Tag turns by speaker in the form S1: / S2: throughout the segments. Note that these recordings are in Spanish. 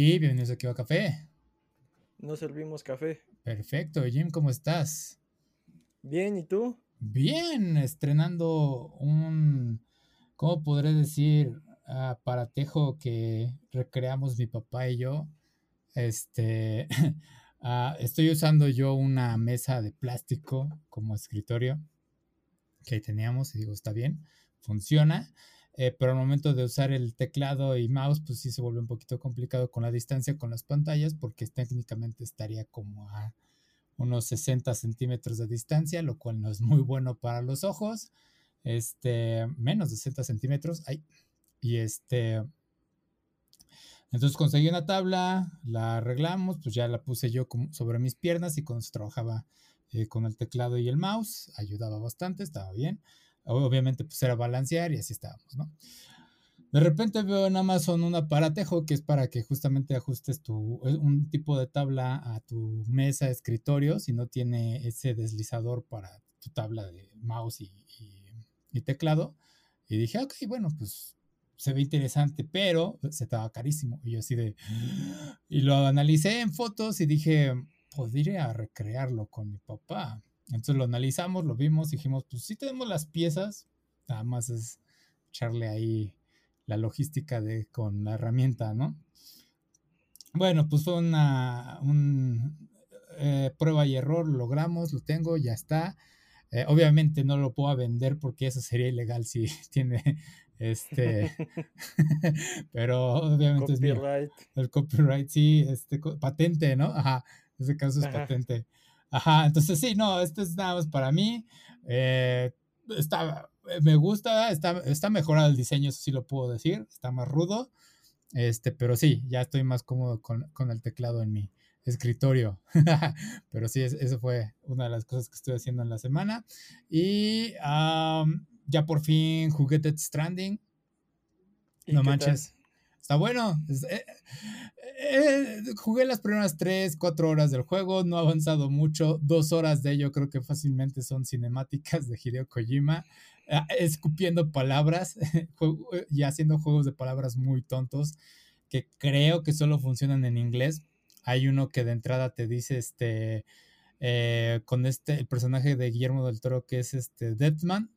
S1: Y bienvenidos aquí a Café.
S2: No servimos café.
S1: Perfecto, Jim, ¿cómo estás?
S2: Bien, ¿y tú?
S1: Bien, estrenando un, ¿cómo podré decir? aparatejo que recreamos mi papá y yo. Este, ah, estoy usando yo una mesa de plástico como escritorio que teníamos y digo, está bien, funciona. Eh, pero al momento de usar el teclado y mouse, pues sí se vuelve un poquito complicado con la distancia con las pantallas, porque técnicamente estaría como a unos 60 centímetros de distancia, lo cual no es muy bueno para los ojos. Este, menos de 60 centímetros. Ay, y este, entonces conseguí una tabla, la arreglamos, pues ya la puse yo sobre mis piernas y cuando se trabajaba eh, con el teclado y el mouse, ayudaba bastante, estaba bien. Obviamente, pues era balancear y así estábamos, ¿no? De repente veo en Amazon un aparatejo que es para que justamente ajustes tu, eh, un tipo de tabla a tu mesa escritorio si no tiene ese deslizador para tu tabla de mouse y, y, teclado. Y dije, ok, bueno, pues se ve interesante, pero se estaba carísimo. Y yo así de... Y lo analicé en fotos y dije, podría recrearlo con mi papá. Entonces lo analizamos, lo vimos, dijimos, pues sí tenemos las piezas, nada más es echarle ahí la logística de con la herramienta, ¿no? Bueno, pues fue una un, eh, prueba y error, lo logramos, lo tengo, ya está. Eh, obviamente no lo puedo vender porque eso sería ilegal si tiene este, pero obviamente es el copyright, sí, este, patente, ¿no? Ajá, en ese caso es patente. Ajá, entonces sí, no, este es nada más para mí. Eh, está, me gusta, está, está mejorado el diseño, eso sí lo puedo decir, está más rudo. Este, pero sí, ya estoy más cómodo con, con el teclado en mi escritorio. pero sí, eso fue una de las cosas que estoy haciendo en la semana. Y ya por fin jugué Dead Stranding. No manches. Está bueno. Eh, eh, jugué las primeras 3, 4 horas del juego, no ha avanzado mucho. Dos horas de ello creo que fácilmente son cinemáticas de Hideo Kojima, ah, escupiendo palabras y haciendo juegos de palabras muy tontos que creo que solo funcionan en inglés. Hay uno que de entrada te dice este. Eh, con este, el personaje de Guillermo del Toro que es este Deadman,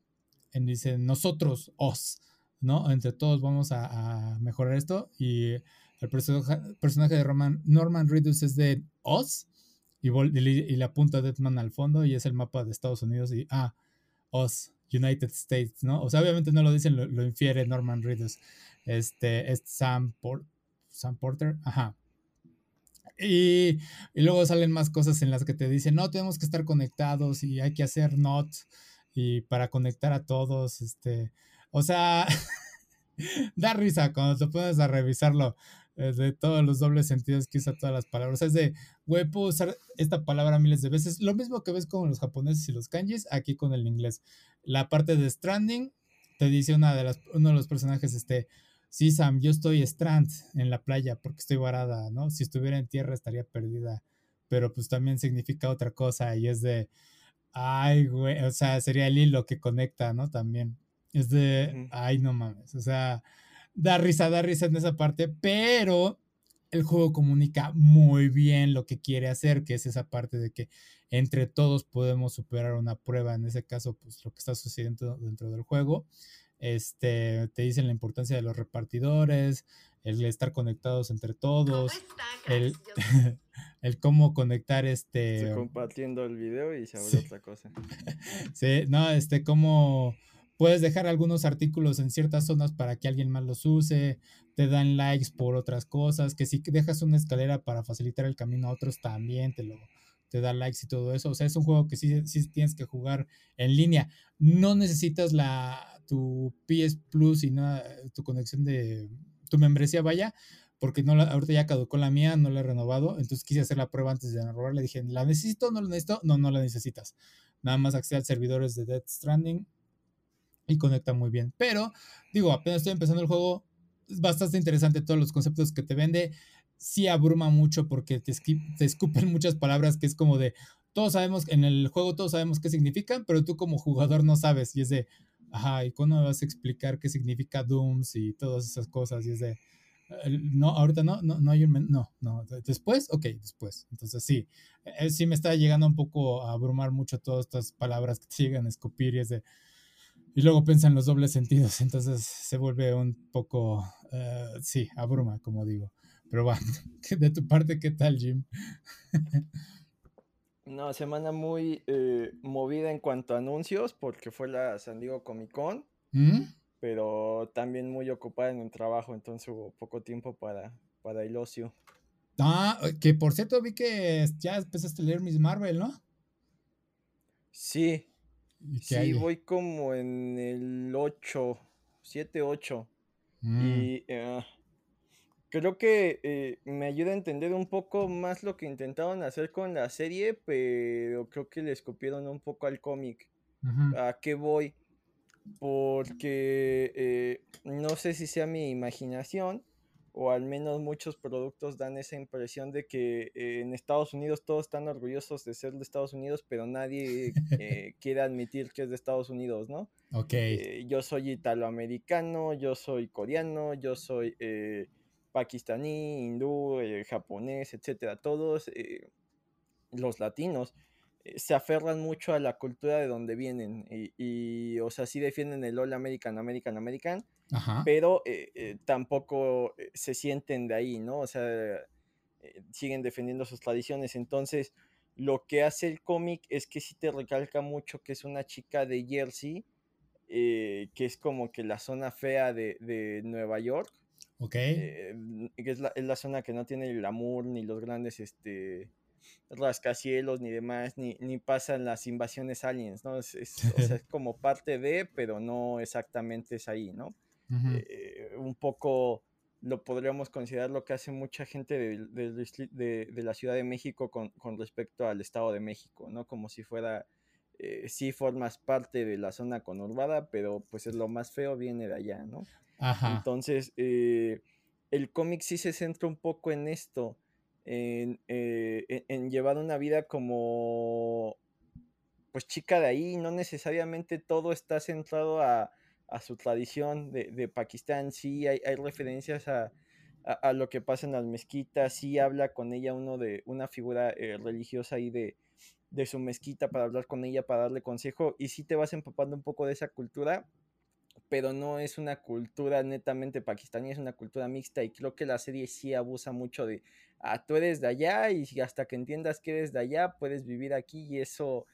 S1: y dice nosotros, os. ¿No? Entre todos vamos a, mejorar esto. Y el personaje de Roman, Norman Reedus es de Oz. Y, le apunta a Deadman al fondo y es el mapa de Estados Unidos. Y, ah, Oz, United States, ¿no? O sea, obviamente no lo dicen, lo, infiere Norman Reedus. Este, es Sam, Sam Porter, ajá. Y, y, luego salen más cosas en las que te dicen, no, tenemos que estar conectados y hay que hacer not y para conectar a todos, este, o sea, da risa cuando te pones a revisarlo eh, de todos los dobles sentidos que usa todas las palabras. Es de, güey, puedo usar esta palabra miles de veces. Lo mismo que ves con los japoneses y los kanjis, aquí con el inglés. La parte de stranding, te dice una de las, uno de los personajes, este, sí, Sam, yo estoy strand en la playa porque estoy varada, ¿no? Si estuviera en tierra estaría perdida. Pero pues también significa otra cosa y es de, ay, güey, o sea, sería el hilo que conecta, ¿no? También. Es de, ay, no mames. O sea, da risa, da risa en esa parte, pero el juego comunica muy bien lo que quiere hacer, que es esa parte de que entre todos podemos superar una prueba, en ese caso, pues lo que está sucediendo dentro del juego. Este, te dicen la importancia de los repartidores, el estar conectados entre todos, el, el cómo conectar este...
S2: Estoy compartiendo el video y se abre otra cosa.
S1: sí, no, este, cómo Puedes dejar algunos artículos en ciertas zonas para que alguien más los use, te dan likes por otras cosas, que si dejas una escalera para facilitar el camino a otros también te lo te da likes y todo eso. O sea, es un juego que sí, sí tienes que jugar en línea. No necesitas la tu PS Plus y nada, tu conexión de tu membresía vaya, porque no la, ahorita ya caducó la mía, no la he renovado, entonces quise hacer la prueba antes de renovar, le dije, ¿la necesito? ¿No la necesito? No, no la necesitas. Nada más accede a servidores de Dead Stranding y conecta muy bien. Pero, digo, apenas estoy empezando el juego, es bastante interesante todos los conceptos que te vende. Sí abruma mucho porque te, te escupen muchas palabras que es como de, todos sabemos, en el juego todos sabemos qué significan, pero tú como jugador no sabes. Y es de, ajá, ¿y cuándo me vas a explicar qué significa Dooms y todas esas cosas? Y es de, No, ahorita no, no, no hay un... No, no. Después, ok, después. Entonces sí, él sí me está llegando un poco a abrumar mucho todas estas palabras que te llegan a escupir y es de... Y luego piensa en los dobles sentidos, entonces se vuelve un poco, eh, sí, abruma, como digo. Pero bueno, de tu parte, ¿qué tal, Jim?
S2: No, semana muy eh, movida en cuanto a anuncios, porque fue la San Diego Comic Con, ¿Mm? pero también muy ocupada en el trabajo, entonces hubo poco tiempo para, para el ocio.
S1: Ah, que por cierto vi que ya empezaste a leer Miss Marvel, ¿no?
S2: Sí, sí, voy como en el 8, 7, 8. Y uh, creo que eh, me ayuda a entender un poco más lo que intentaron hacer con la serie, pero creo que le escupieron un poco al cómic. ¿A qué voy? Porque eh, no sé si sea mi imaginación, o al menos muchos productos dan esa impresión de que eh, en Estados Unidos todos están orgullosos de ser de Estados Unidos, pero nadie quiere admitir que es de Estados Unidos, ¿no?
S1: Ok.
S2: yo soy italoamericano, yo soy coreano, yo soy pakistaní, hindú, eh, japonés, etcétera, todos eh, los latinos eh, se aferran mucho a la cultura de donde vienen y, o sea, sí defienden el All American, American, American, pero tampoco se sienten de ahí, ¿no? O sea, siguen defendiendo sus tradiciones. Entonces, lo que hace el cómic es que sí te recalca mucho que es una chica de Jersey, que es como que la zona fea de, de Nueva York
S1: Ok.
S2: Eh, es, la, es, la, zona que no tiene el glamour, ni los grandes este, rascacielos, ni demás, ni, ni pasan las invasiones aliens, ¿no? Es, es, o sea, es como parte de, pero no exactamente es ahí, ¿no? eh, un poco lo podríamos considerar lo que hace mucha gente de, de, de la Ciudad de México con, con, respecto al Estado de México, ¿no? Como si fuera, eh, sí formas parte de la zona conurbada, pero pues es lo más feo, viene de allá, ¿no? Entonces, eh, el cómic sí se centra un poco en esto, en, eh, llevar una vida como, pues chica de ahí, no necesariamente todo está centrado a, su tradición de, Pakistán, sí hay, referencias a, a, lo que pasa en las mezquitas, sí habla con ella uno de una figura eh, religiosa ahí de, de su mezquita para hablar con ella, para darle consejo, y sí te vas empapando un poco de esa cultura, pero no es una cultura netamente pakistaní, es una cultura mixta y creo que la serie sí abusa mucho de, ah, tú eres de allá y hasta que entiendas que eres de allá puedes vivir aquí y eso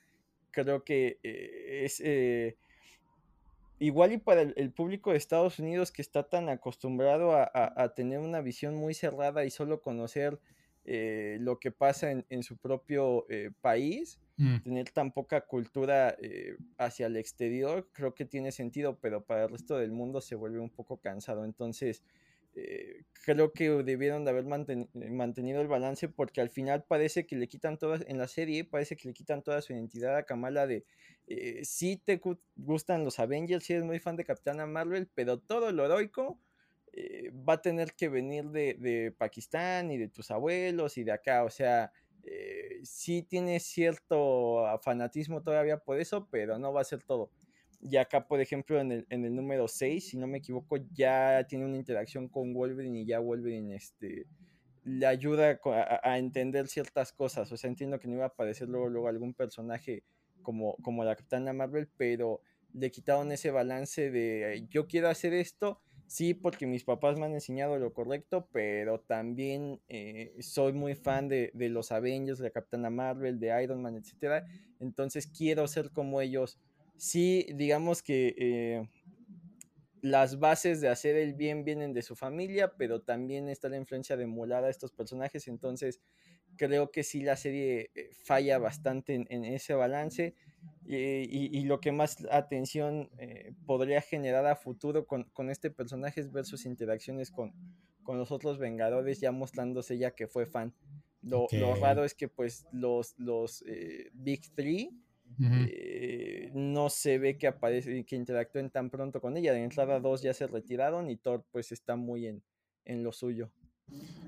S2: creo que eh, es eh, igual y para el, público de Estados Unidos que está tan acostumbrado a tener una visión muy cerrada y solo conocer eh, lo que pasa en, su propio eh, país, mm. tener tan poca cultura eh, hacia el exterior, creo que tiene sentido, pero para el resto del mundo se vuelve un poco cansado. Entonces, creo que debieron de haber mantenido el balance porque al final parece que le quitan todas, en la serie parece que le quitan toda su identidad a Kamala de, si te gustan los Avengers, si eres muy fan de Capitana Marvel, pero todo lo heroico eh, va a tener que venir de, de, Pakistán y de tus abuelos y de acá, o sea, eh, sí tiene cierto fanatismo todavía por eso, pero no va a ser todo. Y acá, por ejemplo, en el, en el número 6, si no me equivoco, ya tiene una interacción con Wolverine y ya Wolverine este, le ayuda a, a, entender ciertas cosas. O sea, entiendo que no iba a aparecer luego, luego algún personaje como, como la Capitana Marvel, pero le quitaron ese balance de yo quiero hacer esto, sí, porque mis papás me han enseñado lo correcto, pero también eh, soy muy fan de, de, los Avengers, de Capitana Marvel, de Iron Man, etc. Entonces quiero ser como ellos. Sí, digamos que eh, las bases de hacer el bien vienen de su familia, pero también está la influencia de emular a estos personajes. Entonces creo que sí la serie eh, falla bastante en, en ese balance y, lo que más atención eh, podría generar a futuro con, con, este personaje es ver sus interacciones con, con los otros Vengadores, ya mostrándose ya que fue fan. Lo, lo raro es que pues los, los eh, Big Three eh, no se ve que aparece que interactúen tan pronto con ella. De entrada dos ya se retiraron y Thor pues está muy en, en lo suyo.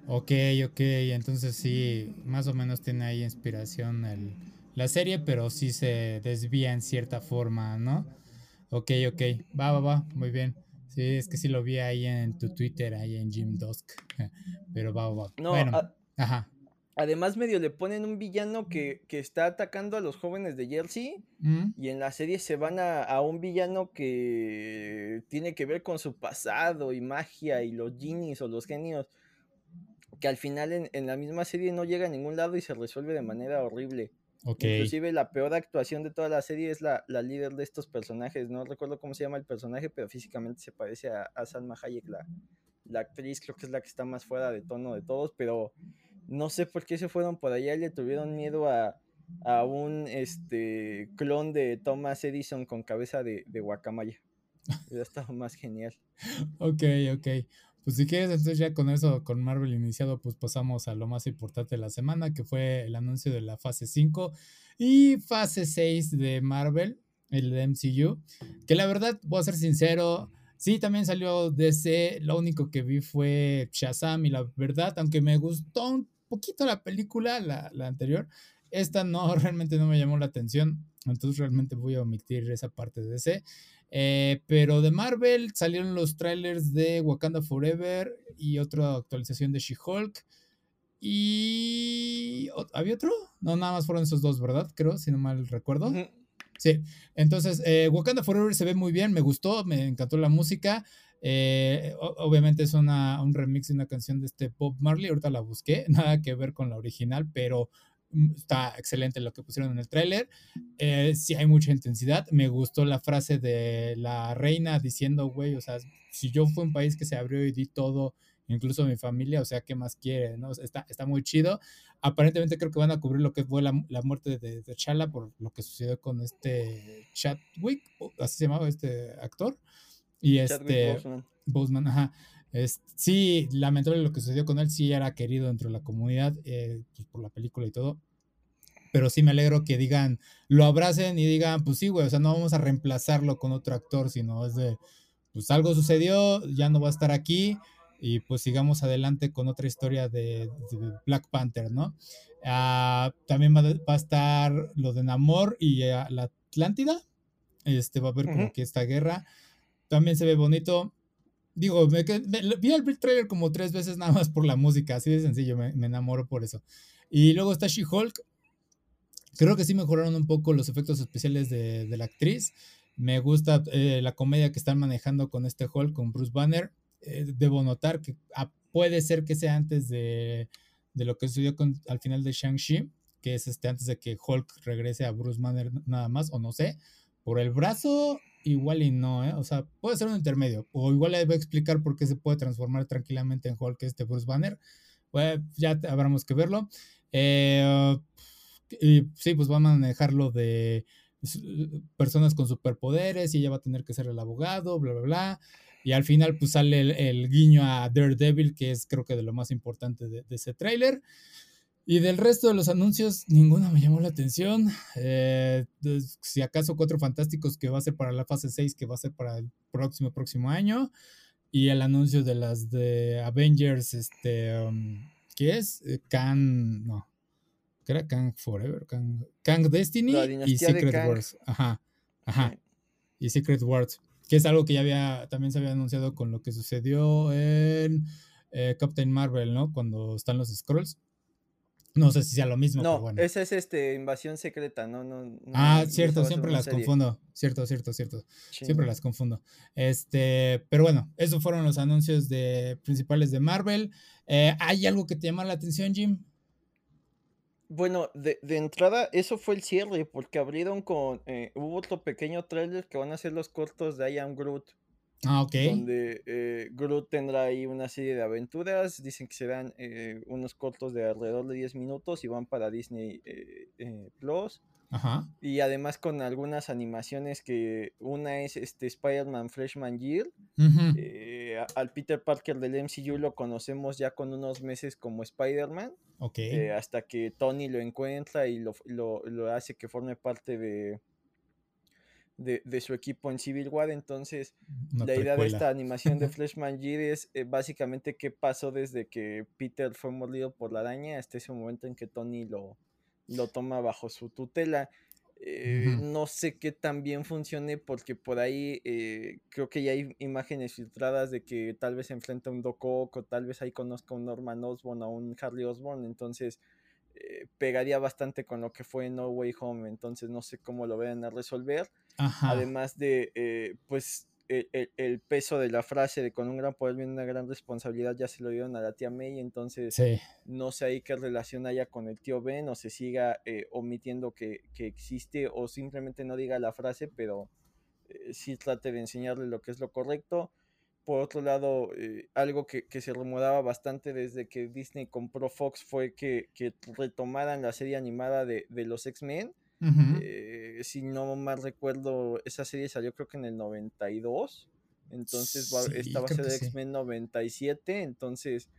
S1: Ok, ok, entonces sí, más o menos tiene ahí inspiración el la serie, pero sí se desvía en cierta forma, ¿no? Ok, ok, va, va, va, muy bien. Sí, es que sí lo vi ahí en tu Twitter, ahí en Jim Dusk. Pero va, va.
S2: No,
S1: bueno, ajá.
S2: Además, medio le ponen un villano que, está atacando a los jóvenes de Jersey.
S1: Mm.
S2: Y en la serie se van a, un villano que tiene que ver con su pasado y magia y los genies o los genios. Que al final en, la misma serie no llega a ningún lado y se resuelve de manera horrible. Inclusive la peor actuación de toda la serie es la, líder de estos personajes. No recuerdo cómo se llama el personaje, pero físicamente se parece a, a Salma Hayek, la, la actriz. Creo que es la que está más fuera de tono de todos, pero no sé por qué se fueron por allá y le tuvieron miedo a, un este clon de Thomas Edison con cabeza de, de guacamaya. Ya estaba más genial.
S1: Ok, ok. Pues si quieres, entonces ya con eso, con Marvel iniciado, pues pasamos a lo más importante de la semana, que fue el anuncio de la fase 5 y fase 6 de Marvel, el de MCU, que la verdad, voy a ser sincero, Sí, también salió DC. Lo único que vi fue Shazam y la verdad, aunque me gustó un poquito la película, la, anterior, esta no, realmente no me llamó la atención. Entonces realmente voy a omitir esa parte de DC. Eh, pero de Marvel salieron los trailers de Wakanda Forever y otra actualización de She-Hulk. Y... ¿Había otro? No, nada más fueron esos dos, ¿verdad? Creo, si no mal recuerdo. Sí, entonces eh, Wakanda Forever se ve muy bien, me gustó, me encantó la música. Eh, obviamente es una, un remix de una canción de este Bob Marley, ahorita la busqué, nada que ver con la original, pero está excelente lo que pusieron en el tráiler. Eh, sí hay mucha intensidad, me gustó la frase de la reina diciendo, güey, o sea, si yo fui un país que se abrió y di todo incluso mi familia, o sea, ¿qué más quiere? ¿no? Está, está muy chido. Aparentemente creo que van a cubrir lo que fue la, muerte de, de, Chala por lo que sucedió con este Chadwick, así se llamaba este actor. Y este... Boseman. ajá. Sí, lamentable lo que sucedió con él, sí era querido dentro de la comunidad eh, pues, por la película y todo. Pero sí me alegro que digan, lo abracen y digan, pues sí, güey, o sea, no vamos a reemplazarlo con otro actor, sino es de, pues algo sucedió, ya no va a estar aquí, y pues sigamos adelante con otra historia de, Black Panther, ¿no? Ah, también va, a estar lo de Namor y ah, la Atlántida. Este va a haber como que esta guerra. También se ve bonito. Digo, me, vi el trailer como tres veces nada más por la música, así de sencillo, me, enamoro por eso. Y luego está She-Hulk. Creo que sí mejoraron un poco los efectos especiales de, la actriz. Me gusta eh, la comedia que están manejando con este Hulk, con Bruce Banner. Eh, debo notar que ah, puede ser que sea antes de, lo que sucedió al final de Shang-Chi, que es este antes de que Hulk regrese a Bruce Banner nada más, o no sé, por el brazo igual y no, ¿eh? o sea, puede ser un intermedio, o igual le voy a explicar por qué se puede transformar tranquilamente en Hulk este Bruce Banner, pues ya habremos que verlo. Eh, y sí, pues va a manejarlo de personas con superpoderes y ella va a tener que ser el abogado, bla, bla, bla. Y al final, pues sale el, guiño a Daredevil, que es creo que de lo más importante de, ese tráiler. Y del resto de los anuncios, ninguno me llamó la atención. Eh, si acaso Cuatro Fantásticos, que va a ser para la fase 6, que va a ser para el próximo, próximo año. Y el anuncio de las de Avengers, este, um, ¿qué es? Kang, no. ¿Qué era Kang Forever? Kang, Destiny y Secret Wars. Ajá, ajá. Y Secret Wars que es algo que ya había, también se había anunciado con lo que sucedió en eh, Captain Marvel, ¿no? Cuando están los scrolls. No sé si sea lo mismo.
S2: No, bueno. esa es este invasión secreta, no, no.
S1: ah, cierto, siempre las confundo. Cierto, cierto, cierto. Siempre las confundo. Este, pero bueno, esos fueron los anuncios de principales de Marvel. Eh, ¿Hay algo que te llama la atención, Jim?
S2: Bueno, de, entrada, eso fue el cierre, porque abrieron con. Eh, hubo otro pequeño trailer que van a ser los cortos de I Am Groot.
S1: Ah, ok.
S2: Donde eh, Groot tendrá ahí una serie de aventuras. Dicen que serán eh, unos cortos de alrededor de 10 minutos y van para Disney Plus.
S1: Ajá.
S2: Y además con algunas animaciones que una es este Spider-Man Freshman Year. Eh, al Peter Parker del MCU lo conocemos ya con unos meses como Spider-Man.
S1: Ok.
S2: Eh, hasta que Tony lo encuentra y lo, hace que forme parte de, de, su equipo en Civil War. Entonces, la idea de esta animación de Freshman Year es eh, básicamente qué pasó desde que Peter fue mordido por la araña hasta ese momento en que Tony lo lo toma bajo su tutela. Eh, no sé qué tan bien funcione porque por ahí eh, creo que ya hay imágenes filtradas de que tal vez se enfrenta a un Doc o tal vez ahí conozca a un Norman Osborn o a un Harley Osborn, entonces eh, pegaría bastante con lo que fue No Way Home, entonces no sé cómo lo vayan a resolver. Además de, pues el, peso de la frase de con un gran poder viene una gran responsabilidad ya se lo dieron a la tía May, entonces no sé ahí qué relación haya con el tío Ben o se siga eh, omitiendo que, existe o simplemente no diga la frase, pero eh, sí trate de enseñarle lo que es lo correcto. Por otro lado, eh, algo que, se rumoraba bastante desde que Disney compró Fox fue que, retomaran la serie animada de, de los X-Men eh, si no mal recuerdo, esa serie salió creo que en el 92. Entonces esta va a ser de X-Men 97. Entonces,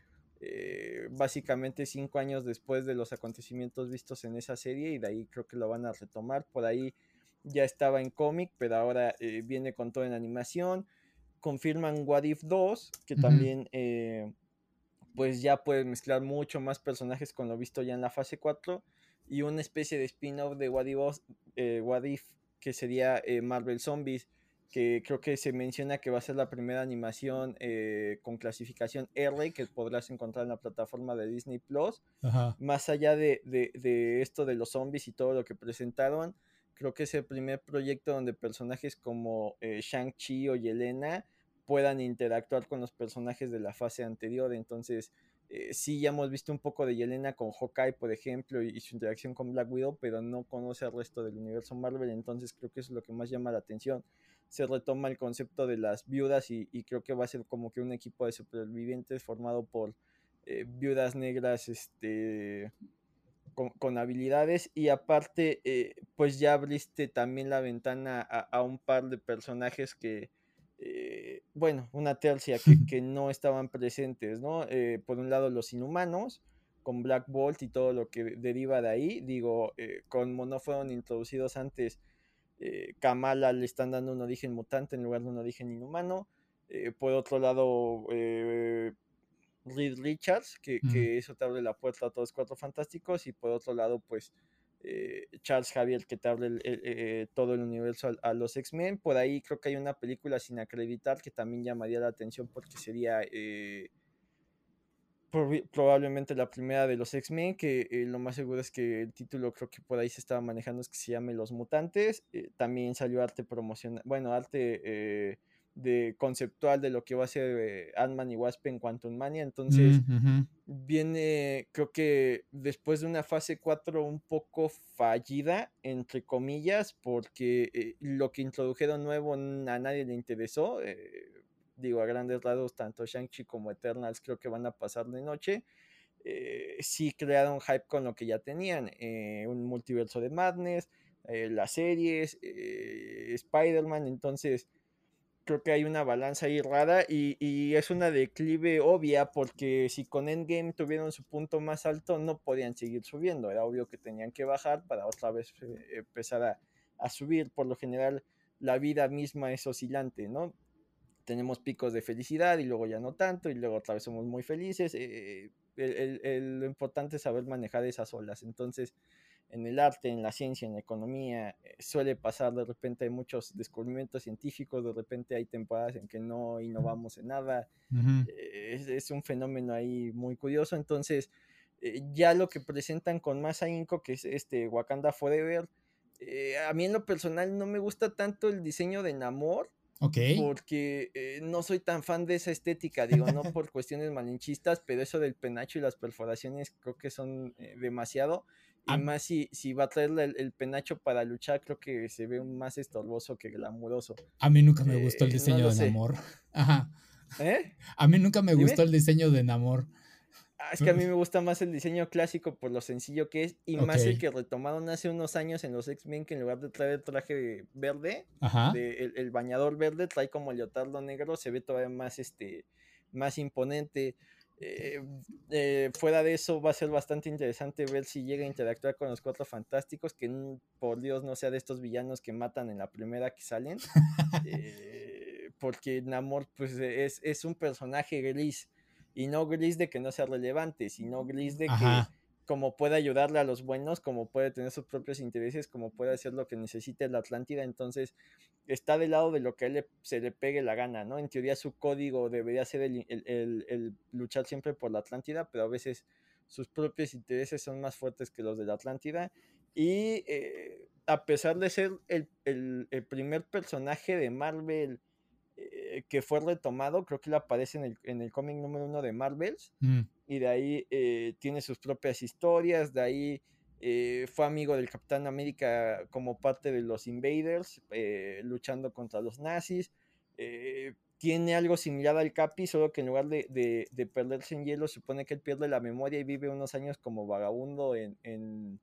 S2: eh, básicamente cinco años después de los acontecimientos vistos en esa serie. Y de ahí creo que lo van a retomar. Por ahí ya estaba en cómic, pero ahora eh, viene con todo en animación. Confirman What If 2, que también pues ya puede mezclar mucho más personajes con lo visto ya en la fase 4 y una especie de spin-off de What If, eh, What If que sería eh, Marvel Zombies, que creo que se menciona que va a ser la primera animación eh, con clasificación R que podrás encontrar en la plataforma de Disney Plus. Más allá de, de, esto de los zombies y todo lo que presentaron, creo que es el primer proyecto donde personajes como Shang-Chi o Yelena puedan interactuar con los personajes de la fase anterior. Entonces, eh, sí, ya hemos visto un poco de Yelena con Hawkeye, por ejemplo, y, su interacción con Black Widow, pero no conoce al resto del universo Marvel, entonces creo que es lo que más llama la atención. Se retoma el concepto de las viudas y, creo que va a ser como que un equipo de supervivientes formado por eh, viudas negras este, con, habilidades y aparte, eh, pues ya abriste también la ventana a un par de personajes que eh, bueno, una tercia que, no estaban presentes, ¿no? Eh, por un lado los inhumanos, con Black Bolt y todo lo que deriva de ahí, digo, como no fueron introducidos antes, Kamala le están dando un origen mutante en lugar de un origen inhumano, por otro lado, Reed Richards, que, que, eso te abre la puerta a todos cuatro fantásticos, y por otro lado, pues eh, Charles Javier que te abre eh, todo el universo a, los X-Men. Por ahí creo que hay una película sin acreditar que también llamaría la atención porque sería eh, probablemente la primera de los X-Men, que lo más seguro es que el título creo que por ahí se estaba manejando es que se llame Los Mutantes. también salió arte promocional, bueno, arte de conceptual de lo que va a ser eh, Ant-Man y Wasp en Quantum Mania. Entonces, viene, creo que después de una fase 4 un poco fallida, entre comillas, porque eh, lo que introdujeron nuevo a nadie le interesó. Eh, digo, a grandes lados, tanto Shang-Chi como Eternals creo que van a pasar de noche. sí crearon hype con lo que ya tenían, un multiverso de Madness, las series, Spider-Man, entonces creo que hay una balanza ahí rara y, es una declive obvia porque si con Endgame tuvieron su punto más alto no podían seguir subiendo, era obvio que tenían que bajar para otra vez eh, empezar a, subir, por lo general la vida misma es oscilante, ¿no? Tenemos picos de felicidad y luego ya no tanto y luego otra vez somos muy felices, eh, lo importante es saber manejar esas olas, entonces en el arte, en la ciencia, en la economía, eh, suele pasar de repente hay muchos descubrimientos científicos, de repente hay temporadas en que no innovamos en nada, eh, es, un fenómeno ahí muy curioso, entonces eh, ya lo que presentan con más ahínco, que es este Wakanda Forever, a mí en lo personal no me gusta tanto el diseño de Namor, Porque no soy tan fan de esa estética, digo, no por cuestiones malinchistas, pero eso del penacho y las perforaciones creo que son demasiado. Y más si, si va a traer el, penacho para luchar, creo que se ve más estorboso que glamuroso.
S1: A mí nunca me gustó el eh, diseño de Namor. Ajá. ¿Eh? A mí nunca me gustó el diseño de Namor.
S2: Ah, es que a mí me gusta más el diseño clásico por lo sencillo que es y más el que retomaron hace unos años en los X-Men que en lugar de traer el traje verde, el, bañador verde, trae como el leotardo negro, se ve todavía más, este, más imponente. Eh, eh, fuera de eso va a ser bastante interesante ver si llega a interactuar con los cuatro fantásticos, que por Dios no sea de estos villanos que matan en la primera que salen, eh, porque Namor pues es, es, un personaje gris, y no gris de que no sea relevante, sino gris de que como puede ayudarle a los buenos, como puede tener sus propios intereses, como puede hacer lo que necesite la Atlántida, entonces está del lado de lo que a él se le pegue la gana, ¿no? En teoría su código debería ser el, luchar siempre por la Atlántida, pero a veces sus propios intereses son más fuertes que los de la Atlántida. Y eh, a pesar de ser el, primer personaje de Marvel eh, que fue retomado, creo que él aparece en el, en el cómic número uno de Marvels, mm. Y de ahí eh, tiene sus propias historias, de ahí eh, fue amigo del Capitán América como parte de los Invaders, luchando contra los nazis. tiene algo similar al Capi, solo que en lugar de, de, perderse en hielo, supone que él pierde la memoria y vive unos años como vagabundo en, en,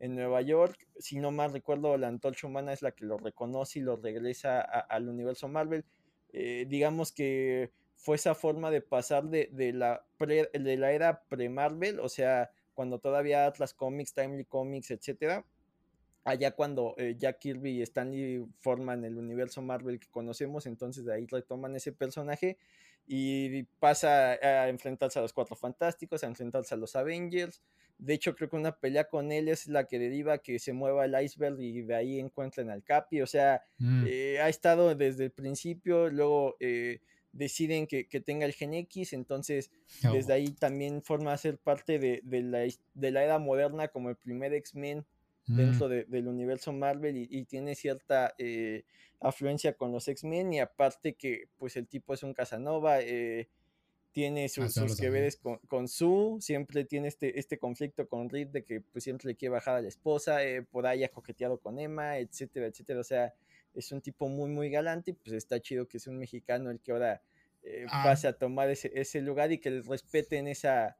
S2: en Nueva York. Si no mal recuerdo, la antorcha humana es la que lo reconoce y lo regresa al universo Marvel. Eh, digamos que fue esa forma de pasar de, la, de la era pre-Marvel, o sea, cuando todavía Atlas Comics, Timely Comics, etcétera, allá cuando eh, Jack Kirby y Stanley forman el universo Marvel que conocemos, entonces de ahí retoman ese personaje y pasa a enfrentarse a los Cuatro Fantásticos, a enfrentarse a los Avengers. De hecho, creo que una pelea con él es la que deriva que se mueva el iceberg y de ahí encuentran al Capi. O sea, mm. eh, ha estado desde el principio, luego eh, deciden que, tenga el Gen X, entonces desde ahí también forma a ser parte de, la, de la era moderna como el primer X-Men dentro mm. del universo Marvel y, tiene cierta eh, afluencia con los X-Men y aparte que pues el tipo es un Casanova, eh, tiene sus, que veres con, con, Sue, siempre tiene este, este conflicto con Reed de que pues siempre le quiere bajar a la esposa, eh, por ahí ha coqueteado con Emma, etcétera, etcétera, o sea, es un tipo muy, muy galante y pues está chido que es un mexicano el que ahora ah. pase a tomar ese, ese, lugar y que le respeten esa,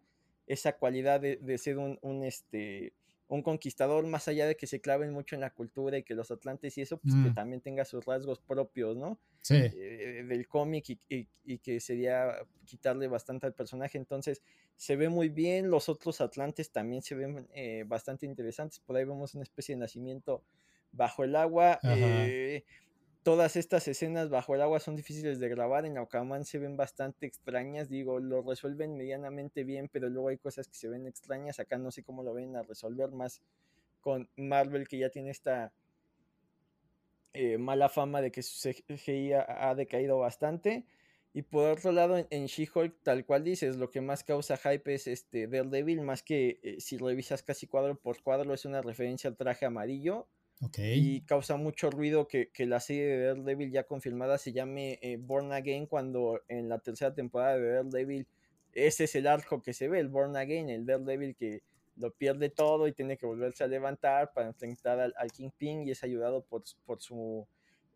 S2: esa cualidad de, de ser un, un, este, un conquistador, más allá de que se claven mucho en la cultura y que los atlantes y eso, pues que mm. también tenga sus rasgos propios, ¿no?
S1: Sí.
S2: Eh, del cómic y, que sería quitarle bastante al personaje. Entonces, se ve muy bien. Los otros atlantes también se ven eh, bastante interesantes. Por ahí vemos una especie de nacimiento bajo el agua. Eh, todas estas escenas bajo el agua son difíciles de grabar. En Aquaman se ven bastante extrañas. Digo, lo resuelven medianamente bien, pero luego hay cosas que se ven extrañas. Acá no sé cómo lo ven a resolver más con Marvel, que ya tiene esta eh, mala fama de que su CGI ha, decaído bastante. Y por otro lado, en, She-Hulk, tal cual dices, lo que más causa hype es este Daredevil, más que eh, si revisas casi cuadro por cuadro, es una referencia al traje amarillo y causa mucho ruido que, la serie de Daredevil ya confirmada se llame eh, Born Again cuando en la tercera temporada de Daredevil ese es el arco que se ve, el Born Again, el Daredevil que lo pierde todo y tiene que volverse a levantar para enfrentar al, al Kingpin y es ayudado por, por su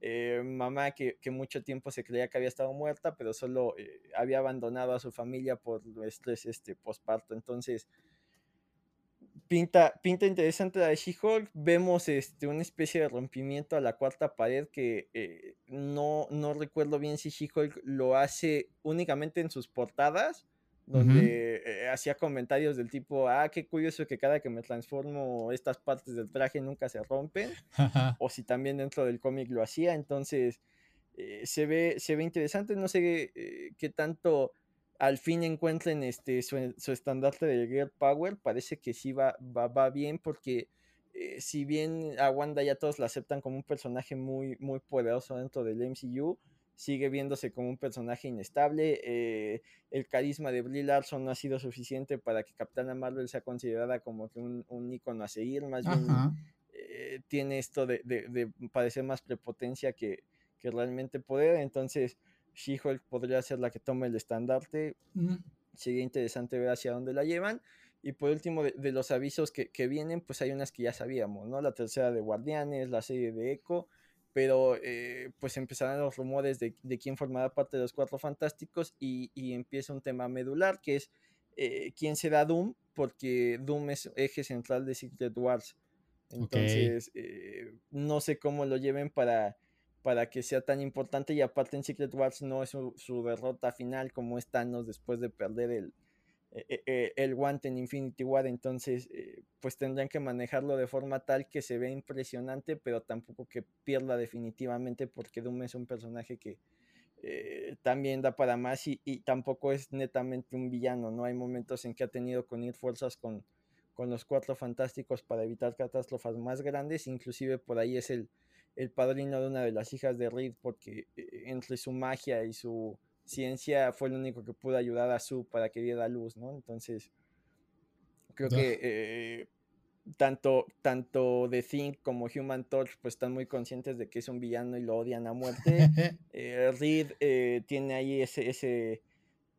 S2: eh, mamá que, mucho tiempo se creía que había estado muerta, pero solo eh, había abandonado a su familia por estrés este, postparto. Entonces, pinta, pinta interesante la de She-Hulk. Vemos este, una especie de rompimiento a la cuarta pared que eh, no, no recuerdo bien si She-Hulk lo hace únicamente en sus portadas, donde eh, hacía comentarios del tipo, ah, qué curioso que cada que me transformo estas partes del traje nunca se rompen, o si también dentro del cómic lo hacía. Entonces, eh, se, ve, se ve interesante, no sé qué tanto al fin encuentren este, su, estandarte de Girl Power, parece que sí va, va, bien porque eh, si bien a Wanda ya todos la aceptan como un personaje muy, muy poderoso dentro del MCU, sigue viéndose como un personaje inestable. Eh, el carisma de Brie Larson no ha sido suficiente para que Capitana Marvel sea considerada como que un, un ícono a seguir, más bien eh, tiene esto de, de, parecer más prepotencia que, que realmente poder, entonces She-Hulk podría ser la que tome el estandarte. Sería interesante ver hacia dónde la llevan. Y por último, de, los avisos que, vienen, pues hay unas que ya sabíamos, ¿no? La tercera de Guardianes, la serie de Echo, pero eh, pues empezarán los rumores de, quién formará parte de los Cuatro Fantásticos y, empieza un tema medular que es eh, quién será Doom, porque Doom es eje central de Secret Wars. Entonces, eh, no sé cómo lo lleven para para que sea tan importante y aparte en Secret Wars no es su, derrota final como es Thanos después de perder el, e, e, e, el guante en Infinity War, entonces eh, pues tendrían que manejarlo de forma tal que se vea impresionante, pero tampoco que pierda definitivamente porque Doom es un personaje que eh, también da para más y, tampoco es netamente un villano, ¿no? Hay momentos en que ha tenido que unir fuerzas con, con los cuatro fantásticos para evitar catástrofes más grandes, inclusive por ahí es el, el padrino de una de las hijas de Reed, porque eh, entre su magia y su ciencia fue el único que pudo ayudar a Sue para que diera luz, ¿no? Entonces, creo que eh, tanto, tanto The Thing como Human Torch pues están muy conscientes de que es un villano y lo odian a muerte. eh, Reed eh, tiene ahí ese, ese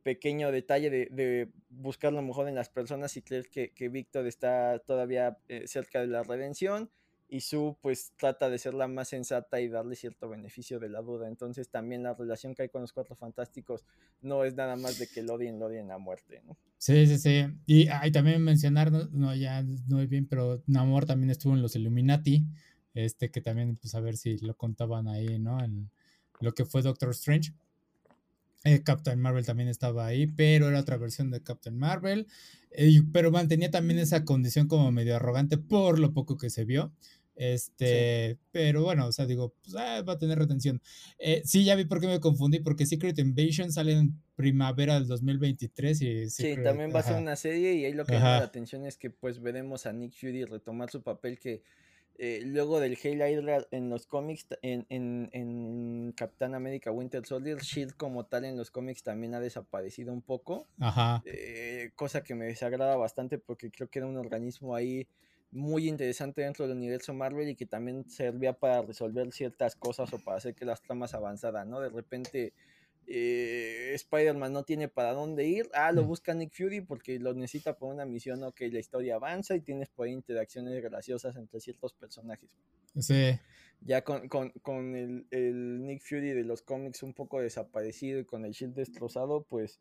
S2: pequeño detalle de, de, buscar lo mejor en las personas y creer que, que Víctor está todavía cerca de la redención y Sue pues trata de ser la más sensata y darle cierto beneficio de la duda. Entonces también la relación que hay con los cuatro fantásticos no es nada más de que lo odien, lo odien a muerte, ¿no?
S1: Sí, sí, sí. Y hay también mencionar, no, no ya no es bien, pero Namor también estuvo en los Illuminati, este que también, pues a ver si lo contaban ahí, ¿no? En lo que fue Doctor Strange. Eh, Captain Marvel también estaba ahí, pero era otra versión de Captain Marvel. Eh, pero mantenía también esa condición como medio arrogante por lo poco que se vio. Este, sí. pero bueno, o sea, digo, pues, ah, va a tener retención. Eh, sí, ya vi por qué me confundí, porque Secret Invasion sale en primavera del 2023 y
S2: Secret, Sí, también va ajá. a ser una serie y ahí lo que llama la atención es que pues veremos a Nick Fury retomar su papel que eh, luego del Hail Hydra en los cómics, en, en, en, Capitán América Winter Soldier, Shield como tal en los cómics también ha desaparecido un poco.
S1: Ajá.
S2: Eh, cosa que me desagrada bastante porque creo que era un organismo ahí muy interesante dentro del universo Marvel y que también servía para resolver ciertas cosas o para hacer que las tramas avanzaran, ¿no? De repente eh, Spider-Man no tiene para dónde ir, ah, lo busca Nick Fury porque lo necesita para una misión, ok, la historia avanza y tienes por ahí interacciones graciosas entre ciertos personajes.
S1: Sí.
S2: Ya con, con, con el, el, Nick Fury de los cómics un poco desaparecido y con el Shield destrozado, pues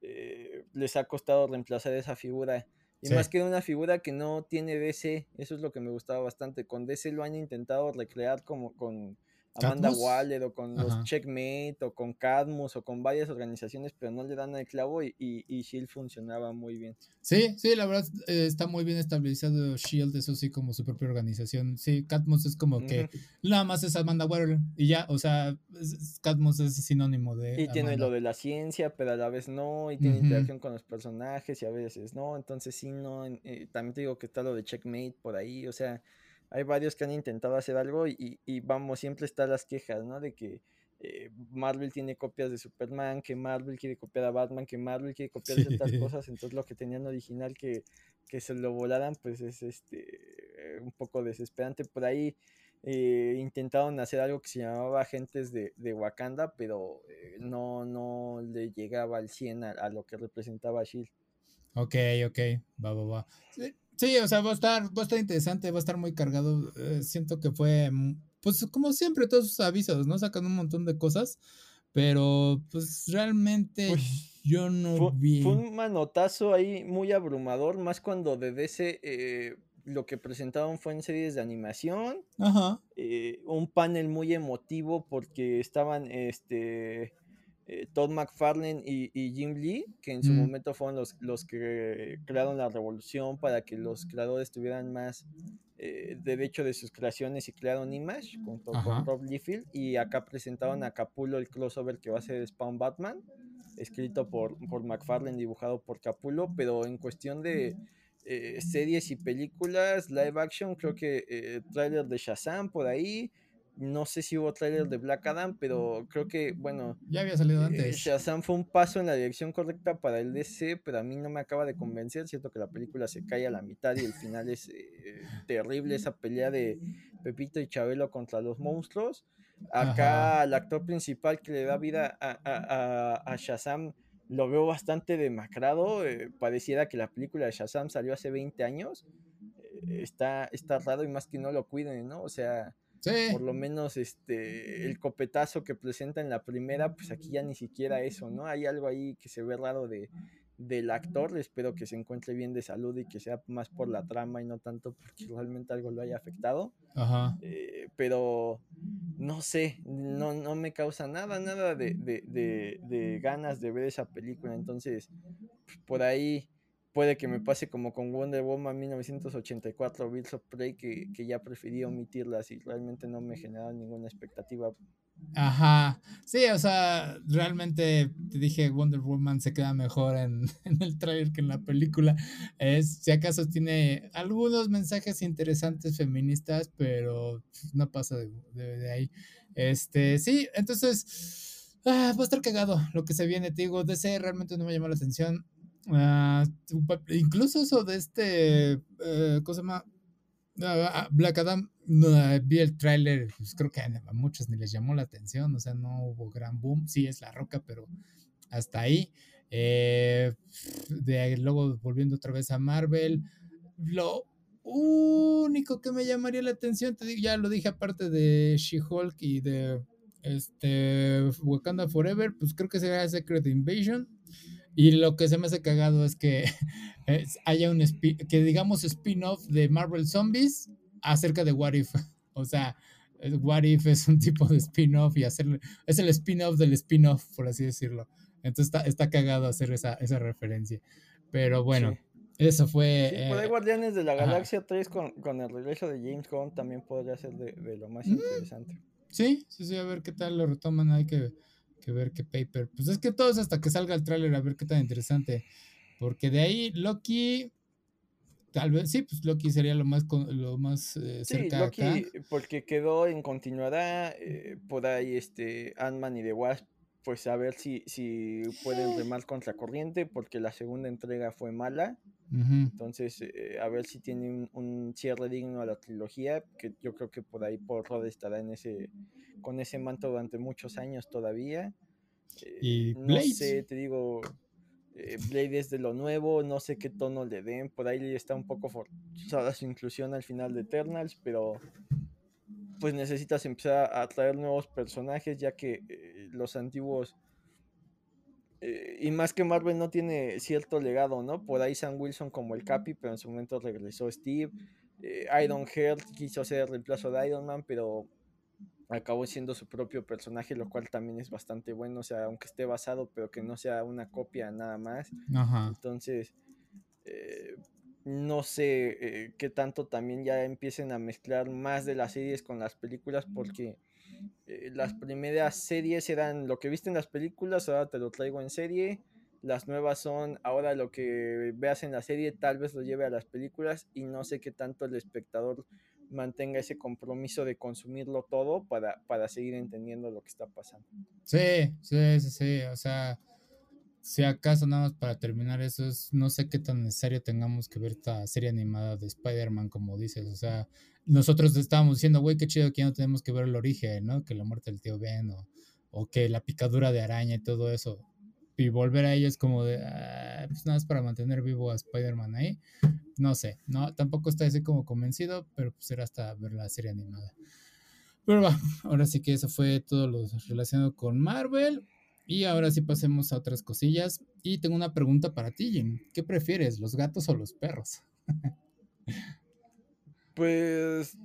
S2: eh, les ha costado reemplazar esa figura. Y sí. más que una figura que no tiene DC, eso es lo que me gustaba bastante. Con DC lo han intentado recrear como con Amanda ¿Cadmus? Waller o con Ajá. los Checkmate o con Cadmus o con varias organizaciones, pero no le dan el clavo y, y, y Shield funcionaba muy bien.
S1: Sí, sí, la verdad eh, está muy bien estabilizado Shield, eso sí, como su propia organización. Sí, Cadmus es como uh -huh. que nada más es Amanda Waller y ya, o sea, Cadmus es sinónimo de.
S2: Y Amanda. tiene lo de la ciencia, pero a la vez no, y tiene uh -huh. interacción con los personajes y a veces no, entonces sí, no. Eh, también te digo que está lo de Checkmate por ahí, o sea hay varios que han intentado hacer algo y, y vamos, siempre están las quejas, ¿no? De que eh, Marvel tiene copias de Superman, que Marvel quiere copiar a Batman, que Marvel quiere copiar sí. ciertas cosas, entonces lo que tenían original que, que se lo volaran, pues es este un poco desesperante. Por ahí eh, intentaron hacer algo que se llamaba Agentes de, de Wakanda, pero eh, no, no le llegaba al 100 a, a, lo que representaba Shield.
S1: Ok, ok, va, va, va. Sí, o sea, va a estar, va a estar interesante, va a estar muy cargado. Eh, siento que fue, pues como siempre, todos sus avisos, ¿no? Sacan un montón de cosas, pero pues realmente pues, yo no
S2: fue,
S1: vi.
S2: Fue un manotazo ahí muy abrumador, más cuando de DC eh, lo que presentaron fue en series de animación.
S1: Ajá.
S2: Eh, un panel muy emotivo porque estaban, este eh, Todd McFarlane y, y, Jim Lee, que en su mm. momento fueron los, los, que crearon la revolución para que los creadores tuvieran más eh, derecho de sus creaciones y crearon Image junto Ajá. con Rob Liefeld. Y acá presentaron a Capullo el crossover que va a ser Spawn Batman, escrito por, por McFarlane, dibujado por Capullo, pero en cuestión de. Eh, series y películas, live action, creo que eh, trailer de Shazam por ahí, no sé si hubo trailer de Black Adam, pero creo que, bueno.
S1: Ya había salido
S2: eh,
S1: antes.
S2: Shazam fue un paso en la dirección correcta para el DC, pero a mí no me acaba de convencer. Siento que la película se cae a la mitad y el final es eh, terrible. Esa pelea de Pepito y Chabelo contra los monstruos. Acá, Ajá. el actor principal que le da vida a, a, a, a Shazam lo veo bastante demacrado. Eh, pareciera que la película de Shazam salió hace 20 años. Eh, está, está raro y más que no lo cuiden, ¿no? O sea
S1: Sí.
S2: Por lo menos este el copetazo que presenta en la primera, pues aquí ya ni siquiera eso, ¿no? Hay algo ahí que se ve raro de, del actor, espero que se encuentre bien de salud y que sea más por la trama y no tanto porque realmente algo lo haya afectado.
S1: Ajá.
S2: Eh, pero no sé, no, no me causa nada, nada de, de, de, de ganas de ver esa película, entonces por ahí puede que me pase como con Wonder Woman 1984 Bills of Prey que, que ya preferí omitirlas y realmente no me genera ninguna expectativa
S1: Ajá, sí, o sea, realmente te dije Wonder Woman se queda mejor en, el trailer que en la película. Es, si acaso tiene algunos mensajes interesantes feministas, pero no pasa de, ahí. Este, sí, entonces ah, va a estar cagado lo que se viene, te digo, DC realmente no me llamó la atención. Ah, incluso eso de este, eh, ¿cómo se llama? Ah, Black Adam, no, vi el tráiler, pues creo que a muchos ni les llamó la atención, o sea, no hubo gran boom, sí es la roca, pero hasta ahí. Eh, de, luego volviendo otra vez a Marvel, lo único que me llamaría la atención, te digo, ya lo dije aparte de She-Hulk y de este Wakanda Forever, pues creo que será Secret Invasion. Y lo que se me hace cagado es que haya un que digamos spin-off de Marvel Zombies acerca de What If. O sea, What If es un tipo de spin-off y hacerle, es el spin-off del spin-off, por así decirlo. Entonces está, está cagado hacer esa, esa referencia. Pero bueno, eso fue.
S2: Sí, por ahí eh, Guardianes de la Galaxia 3 con, con, el regreso de James Gunn también podría ser de, de lo más mm. interesante.
S1: Sí, sí, sí, a ver qué tal lo retoman. Hay que que ver qué paper. Pues es que todo es hasta que salga el tráiler a ver qué tan interesante. Porque de ahí Loki, tal vez sí, pues Loki sería lo más lo más eh, cerca
S2: sí, Loki, porque quedó en continuidad eh, por ahí este Ant-Man y The Wasp, pues a ver si, si pueden remar contra corriente, porque la segunda entrega fue mala. Entonces, eh, a ver si tiene un, cierre digno a la trilogía, que yo creo que por ahí por Rod estará en ese, con ese manto durante muchos años todavía.
S1: y
S2: eh, no sé, te digo, eh, Blade es de lo nuevo, no sé qué tono le den, por ahí está un poco forzada su inclusión al final de Eternals, pero pues necesitas empezar a traer nuevos personajes, ya que los antiguos eh, y más que Marvel no tiene cierto legado, ¿no? Por ahí Sam Wilson como el Capi, pero en su momento regresó Steve. Eh, Iron Heart quiso hacer el reemplazo de Iron Man, pero acabó siendo su propio personaje, lo cual también es bastante bueno, o sea, aunque esté basado, pero que no sea una copia nada más. Entonces, eh, no sé qué tanto también ya empiecen a mezclar más de las series con las películas, porque eh, las primeras series eran lo que viste en las películas, ahora te lo traigo en serie. Las nuevas son ahora lo que veas en la serie, tal vez lo lleve a las películas y no sé qué tanto el espectador mantenga ese compromiso de consumirlo todo para, para seguir entendiendo lo que está pasando.
S1: Sí, sí, sí, sí. O sea, si acaso nada más para terminar eso, es, no sé qué tan necesario tengamos que ver esta serie animada de Spider-Man, como dices. O sea, nosotros estábamos diciendo, güey, qué chido que ya no tenemos que ver el origen, ¿no? Que la muerte del tío Ben o, que la picadura de araña y todo eso. Y volver a ello es como de, ah, pues nada más para mantener vivo a Spider-Man ahí. No sé, no, tampoco está así como convencido, pero pues era hasta ver la serie animada. Pero va, ahora sí que eso fue todo lo relacionado con Marvel. Y ahora sí pasemos a otras cosillas. Y tengo una pregunta para ti, Jim. ¿Qué prefieres, los gatos o los perros?
S2: pues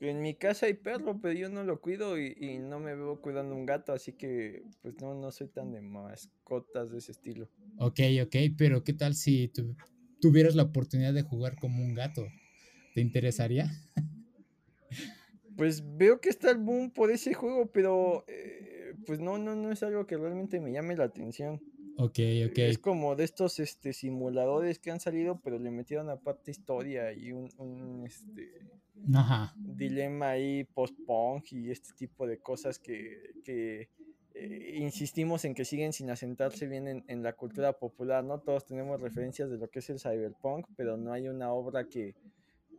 S2: en mi casa hay perro, pero yo no lo cuido y, no me veo cuidando un gato, así que pues no, no soy tan de mascotas de ese estilo.
S1: Ok, ok, pero ¿qué tal si tuvieras la oportunidad de jugar como un gato? ¿Te interesaría?
S2: pues veo que está el boom por ese juego, pero... Eh, pues no, no, no es algo que realmente me llame la atención.
S1: Ok, ok.
S2: Es como de estos este, simuladores que han salido, pero le metieron aparte historia y un, este, dilema ahí post-punk y este tipo de cosas que, eh, insistimos en que siguen sin asentarse bien en, en, la cultura popular, ¿no? Todos tenemos referencias de lo que es el cyberpunk, pero no hay una obra que,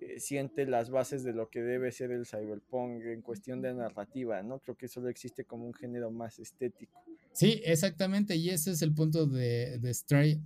S2: eh, siente las bases de lo que debe ser el cyberpunk en cuestión de narrativa, ¿no? Creo que solo existe como un género más estético.
S1: Sí, exactamente, y ese es el punto de, de Stray,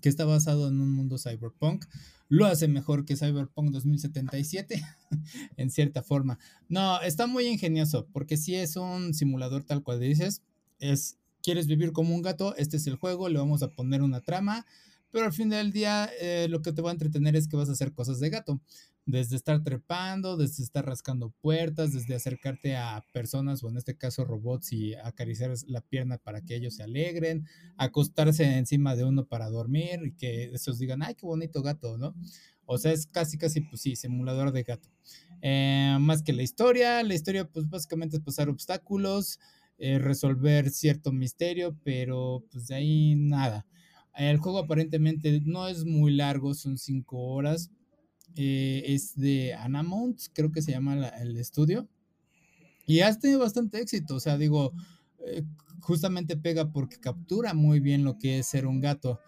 S1: que está basado en un mundo cyberpunk. Lo hace mejor que Cyberpunk 2077, en cierta forma. No, está muy ingenioso, porque si es un simulador tal cual dices, es, quieres vivir como un gato, este es el juego, le vamos a poner una trama, pero al fin del día eh, lo que te va a entretener es que vas a hacer cosas de gato. Desde estar trepando, desde estar rascando puertas, desde acercarte a personas o en este caso robots y acariciar la pierna para que ellos se alegren, acostarse encima de uno para dormir y que esos digan, ay, qué bonito gato, ¿no? O sea, es casi, casi, pues sí, simulador de gato. Eh, más que la historia, la historia pues básicamente es pasar obstáculos, eh, resolver cierto misterio, pero pues de ahí nada. El juego aparentemente no es muy largo, son cinco horas. Eh, es de Anamount, creo que se llama el estudio. Y has tenido bastante éxito, o sea, digo, justamente pega porque captura muy bien lo que es ser un gato.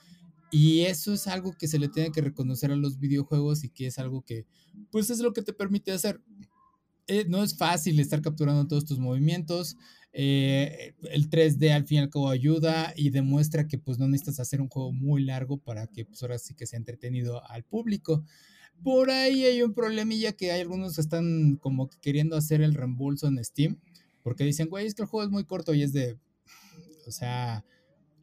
S1: Y eso es algo que se le tiene que reconocer a los videojuegos y que es algo que, pues es lo que te permite hacer. Eh, no es fácil estar capturando todos tus movimientos. Eh, el 3D al fin y al cabo ayuda y demuestra que pues no necesitas hacer un juego muy largo para que pues ahora sí que sea entretenido al público. Por ahí hay un problemilla que hay algunos que están como queriendo hacer el reembolso en Steam porque dicen, güey, es que el juego es muy corto y es de, o sea,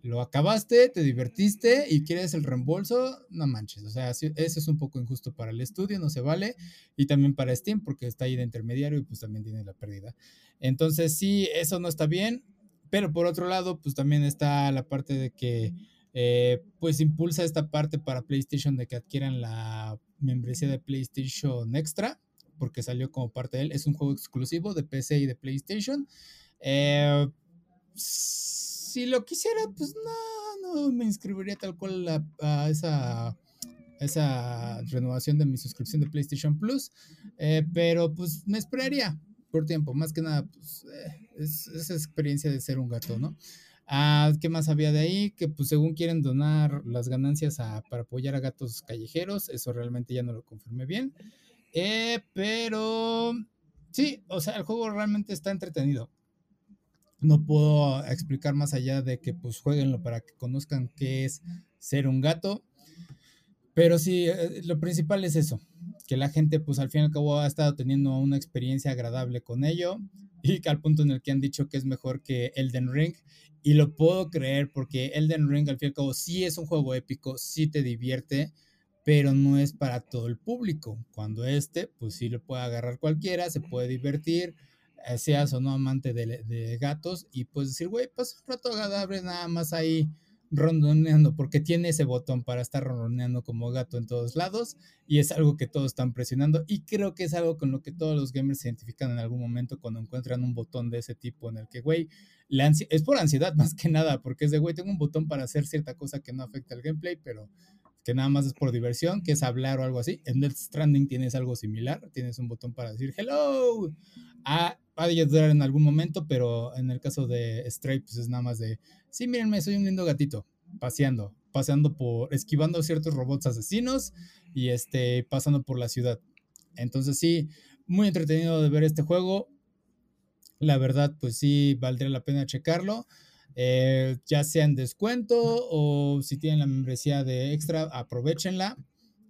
S1: lo acabaste, te divertiste y quieres el reembolso, no manches. O sea, eso es un poco injusto para el estudio, no se vale. Y también para Steam, porque está ahí de intermediario y pues también tiene la pérdida. Entonces, sí, eso no está bien. Pero por otro lado, pues también está la parte de que, eh, pues impulsa esta parte para PlayStation de que adquieran la membresía de PlayStation Extra, porque salió como parte de él. Es un juego exclusivo de PC y de PlayStation. Eh, si lo quisiera, pues no, no me inscribiría tal cual a, esa, esa renovación de mi suscripción de PlayStation Plus, eh, pero pues me esperaría por tiempo, más que nada, pues eh, es, esa experiencia de ser un gato, ¿no? Ah, ¿Qué más había de ahí? Que pues según quieren donar las ganancias para apoyar a gatos callejeros, eso realmente ya no lo confirmé bien, eh, pero sí, o sea, el juego realmente está entretenido no puedo explicar más allá de que pues jueguenlo para que conozcan qué es ser un gato. Pero sí, eh, lo principal es eso, que la gente pues al fin y al cabo ha estado teniendo una experiencia agradable con ello y que al punto en el que han dicho que es mejor que Elden Ring. Y lo puedo creer porque Elden Ring al fin y al cabo sí es un juego épico, sí te divierte, pero no es para todo el público. Cuando este, pues sí lo puede agarrar cualquiera, se puede divertir seas o no amante de, gatos y pues decir, güey, pues un rato agradable nada más ahí rondoneando, porque tiene ese botón para estar rondoneando como gato en todos lados y es algo que todos están presionando y creo que es algo con lo que todos los gamers se identifican en algún momento cuando encuentran un botón de ese tipo en el que, güey, es por ansiedad más que nada, porque es de, güey, tengo un botón para hacer cierta cosa que no afecta al gameplay, pero que nada más es por diversión, que es hablar o algo así. En Death Stranding tienes algo similar, tienes un botón para decir hello. Ah, va a ayudar en algún momento, pero en el caso de Stray, pues es nada más de, sí, mírenme, soy un lindo gatito, paseando, paseando por, esquivando ciertos robots asesinos y este, pasando por la ciudad. Entonces sí, muy entretenido de ver este juego. La verdad, pues sí, valdría la pena checarlo. Eh, ya sea en descuento o si tienen la membresía de extra, aprovechenla.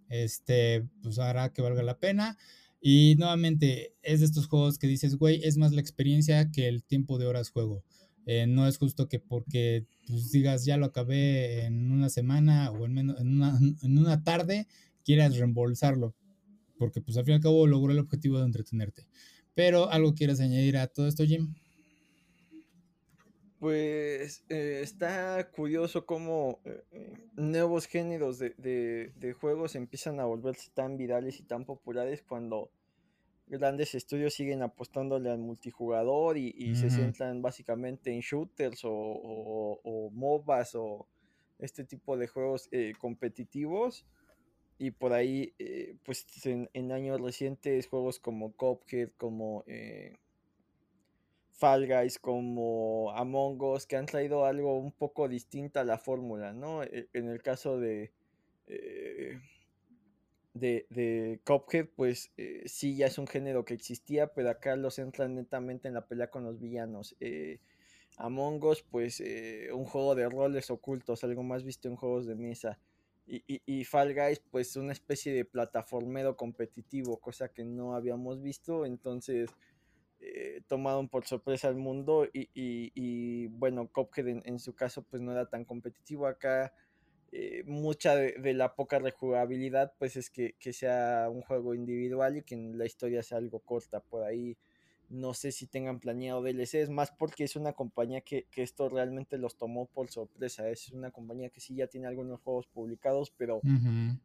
S1: Este, pues hará que valga la pena. Y nuevamente, es de estos juegos que dices, güey, es más la experiencia que el tiempo de horas juego. Eh, no es justo que porque pues, digas, ya lo acabé en una semana o en, menos, en, una, en una tarde, quieras reembolsarlo. Porque pues al fin y al cabo logró el objetivo de entretenerte. Pero algo quieres añadir a todo esto, Jim?
S2: Pues eh, está curioso cómo eh, eh, nuevos géneros de, juegos empiezan a volverse tan virales y tan populares cuando grandes estudios siguen apostándole al multijugador y, se centran básicamente en shooters o, MOBAs o este tipo de juegos competitivos. Y por ahí, pues en, en, años recientes, juegos como Cuphead, como Fall Guys, como Among Us, que han traído algo un poco distinto a la fórmula, ¿no? E, en el caso de, eh, de, de pues eh, sí, ya es un género que existía, pero acá lo centran netamente en la pelea con los villanos. Eh, Among Us, pues un juego de roles ocultos, algo más visto en juegos de mesa. Y, y, y, Fall Guys, pues una especie de plataformero competitivo, cosa que no habíamos visto. Entonces, eh, tomaron por sorpresa al mundo y, bueno, Cophead en, su caso pues no era tan competitivo acá. Eh, mucha de, la poca rejugabilidad pues es que, sea un juego individual y que la historia sea algo corta por ahí no sé si tengan planeado DLCs, más porque es una compañía que, esto realmente los tomó por sorpresa. Es una compañía que sí ya tiene algunos juegos publicados, pero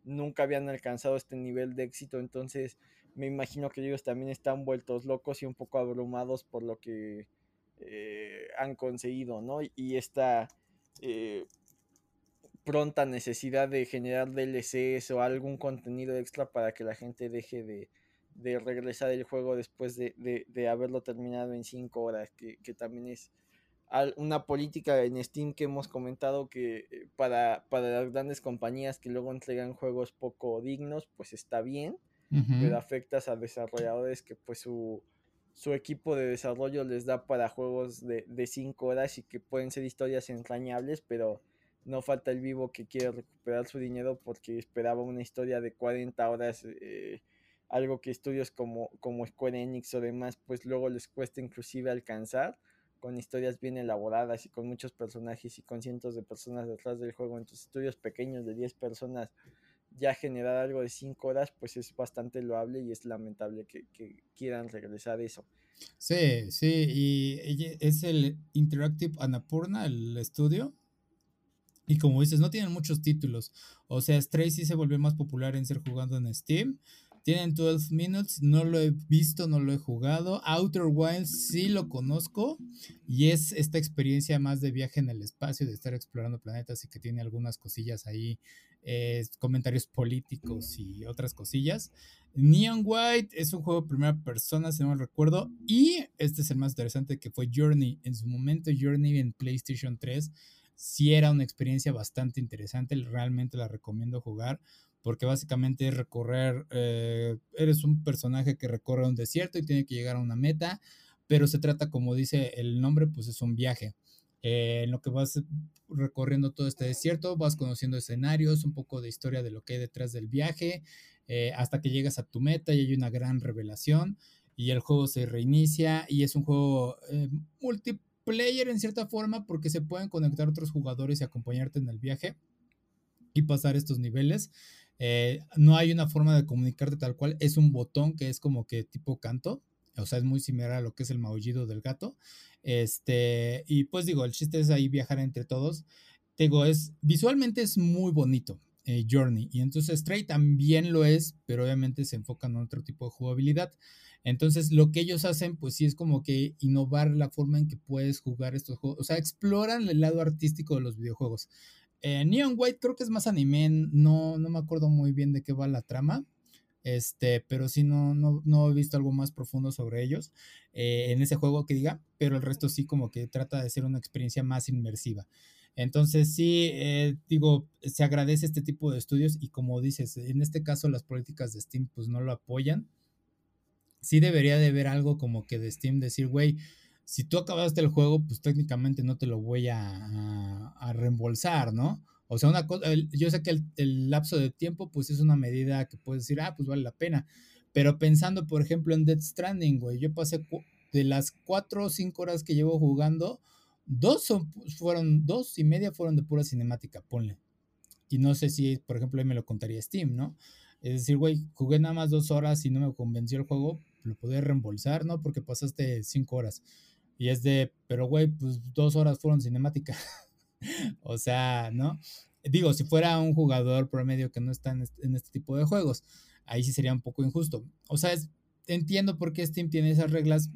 S2: nunca habían alcanzado este nivel de éxito. Entonces, me imagino que ellos también están vueltos locos y un poco abrumados por lo que eh, han conseguido, ¿no? Y esta eh, pronta necesidad de generar DLCs o algún contenido extra para que la gente deje de, regresar el juego después de, haberlo terminado en 5 horas, que, también es una política en Steam que hemos comentado que eh, para, para las grandes compañías que luego entregan juegos poco dignos, pues está bien, pero afectas a desarrolladores que pues su, su equipo de desarrollo les da para juegos de 5 horas y que pueden ser historias entrañables, pero no falta el vivo que quiere recuperar su dinero porque esperaba una historia de 40 horas, eh, algo que estudios como, como Square Enix o demás, pues luego les cuesta inclusive alcanzar con historias bien elaboradas y con muchos personajes y con cientos de personas detrás del juego. Entonces estudios pequeños de 10 personas ya generar algo de 5 horas, pues es bastante loable y es lamentable que, que quieran regresar eso.
S1: Sí, sí, y es el Interactive Annapurna, el estudio. Y como dices, no tienen muchos títulos. O sea, Stray sí se volvió más popular en ser jugando en Steam. Tienen 12 Minutes, no lo he visto, no lo he jugado. Outer Wilds sí lo conozco. Y es esta experiencia más de viaje en el espacio, de estar explorando planetas y que tiene algunas cosillas ahí, eh, comentarios políticos y otras cosillas. Neon White es un juego de primera persona, si no me recuerdo. Y este es el más interesante que fue Journey. En su momento, Journey en PlayStation 3 sí era una experiencia bastante interesante, realmente la recomiendo jugar porque básicamente es recorrer, eh, eres un personaje que recorre un desierto y tiene que llegar a una meta, pero se trata, como dice el nombre, pues es un viaje. Eh, en lo que vas recorriendo todo este desierto, vas conociendo escenarios, un poco de historia de lo que hay detrás del viaje, eh, hasta que llegas a tu meta y hay una gran revelación y el juego se reinicia y es un juego multi player en cierta forma porque se pueden conectar otros jugadores y acompañarte en el viaje y pasar estos niveles. Eh, no hay una forma de comunicarte tal cual, es un botón que es como que tipo canto, o sea, es muy similar a lo que es el maullido del gato. Este, y pues digo, el chiste es ahí viajar entre todos. digo, es visualmente es muy bonito. Eh, Journey y entonces Stray también lo es, pero obviamente se enfocan en otro tipo de jugabilidad. Entonces, lo que ellos hacen, pues sí es como que innovar la forma en que puedes jugar estos juegos. O sea, exploran el lado artístico de los videojuegos. Eh, Neon White creo que es más anime, no, no me acuerdo muy bien de qué va la trama. Este, pero sí no, no, he visto algo más profundo sobre ellos eh, en ese juego que diga, pero el resto sí como que trata de ser una experiencia más inmersiva. Entonces sí, eh, digo, se agradece este tipo de estudios y como dices, en este caso las políticas de Steam pues no lo apoyan sí debería de haber algo como que de Steam decir, güey, si tú acabaste el juego, pues técnicamente no te lo voy a, a, reembolsar, ¿no? O sea, una cosa, yo sé que el, lapso de tiempo, pues es una medida que puedes decir, ah, pues vale la pena. Pero pensando, por ejemplo, en Dead Stranding, güey, yo pasé de las cuatro o cinco horas que llevo jugando, dos son, fueron, dos y media fueron de pura cinemática, ponle. Y no sé si, por ejemplo, ahí me lo contaría Steam, ¿no? Es decir, güey, jugué nada más dos horas y no me convenció el juego, lo podés reembolsar, ¿no? Porque pasaste cinco horas. Y es de, pero güey, pues dos horas fueron cinemática. o sea, ¿no? Digo, si fuera un jugador promedio que no está en este, tipo de juegos, ahí sí sería un poco injusto. O sea, entiendo por qué Steam tiene esas reglas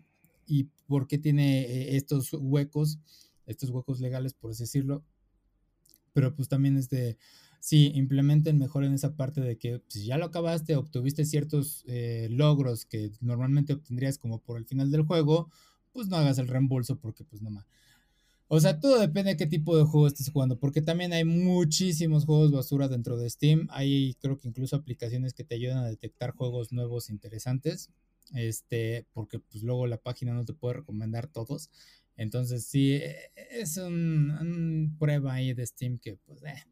S1: y por qué tiene eh, estos huecos, estos huecos legales, por así decirlo. Pero pues también es de, sí, implementen mejor en esa parte de que si ya lo acabaste, obtuviste ciertos eh, logros que normalmente obtendrías como por el final del juego, pues no hagas el reembolso porque pues no más. O sea, todo depende de qué tipo de juego estés jugando, porque también hay muchísimos juegos basura dentro de Steam. Hay creo que incluso aplicaciones que te ayudan a detectar juegos nuevos interesantes. Este, porque pues luego la página no te puede recomendar todos. Entonces sí, es un, prueba ahí de Steam que pues eh,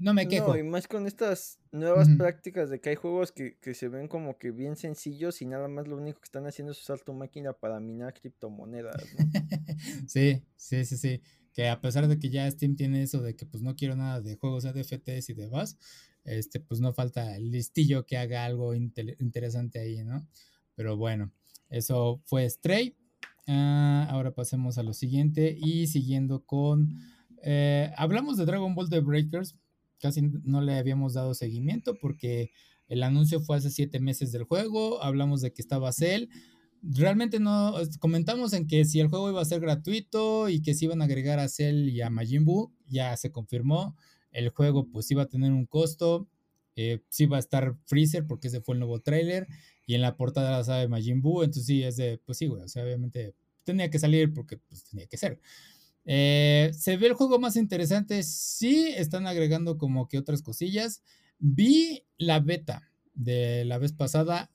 S1: no me quejo. No,
S2: y más con estas nuevas prácticas de que hay juegos que, se ven como que bien sencillos y nada más lo único que están haciendo es usar tu máquina para minar criptomonedas.
S1: sí, sí, sí, sí. Que a pesar de que ya Steam tiene eso de que pues no quiero nada de juegos ADFTs y demás, este, pues no falta el listillo que haga algo interesante ahí, ¿no? Pero bueno. Eso fue Stray. Ah, ahora pasemos a lo siguiente y siguiendo con... Eh, hablamos de Dragon Ball The Breakers. Casi no le habíamos dado seguimiento porque el anuncio fue hace siete meses del juego. Hablamos de que estaba Cell. Realmente no comentamos en que si el juego iba a ser gratuito y que se iban a agregar a Cell y a Majin Buu, ya se confirmó. El juego pues iba a tener un costo. Eh, sí va a estar Freezer porque ese fue el nuevo trailer y en la portada la sabe Majin Buu, entonces sí, es de, pues sí, güey, o sea, obviamente tenía que salir porque pues tenía que ser. Eh, se ve el juego más interesante, sí, están agregando como que otras cosillas. Vi la beta de la vez pasada,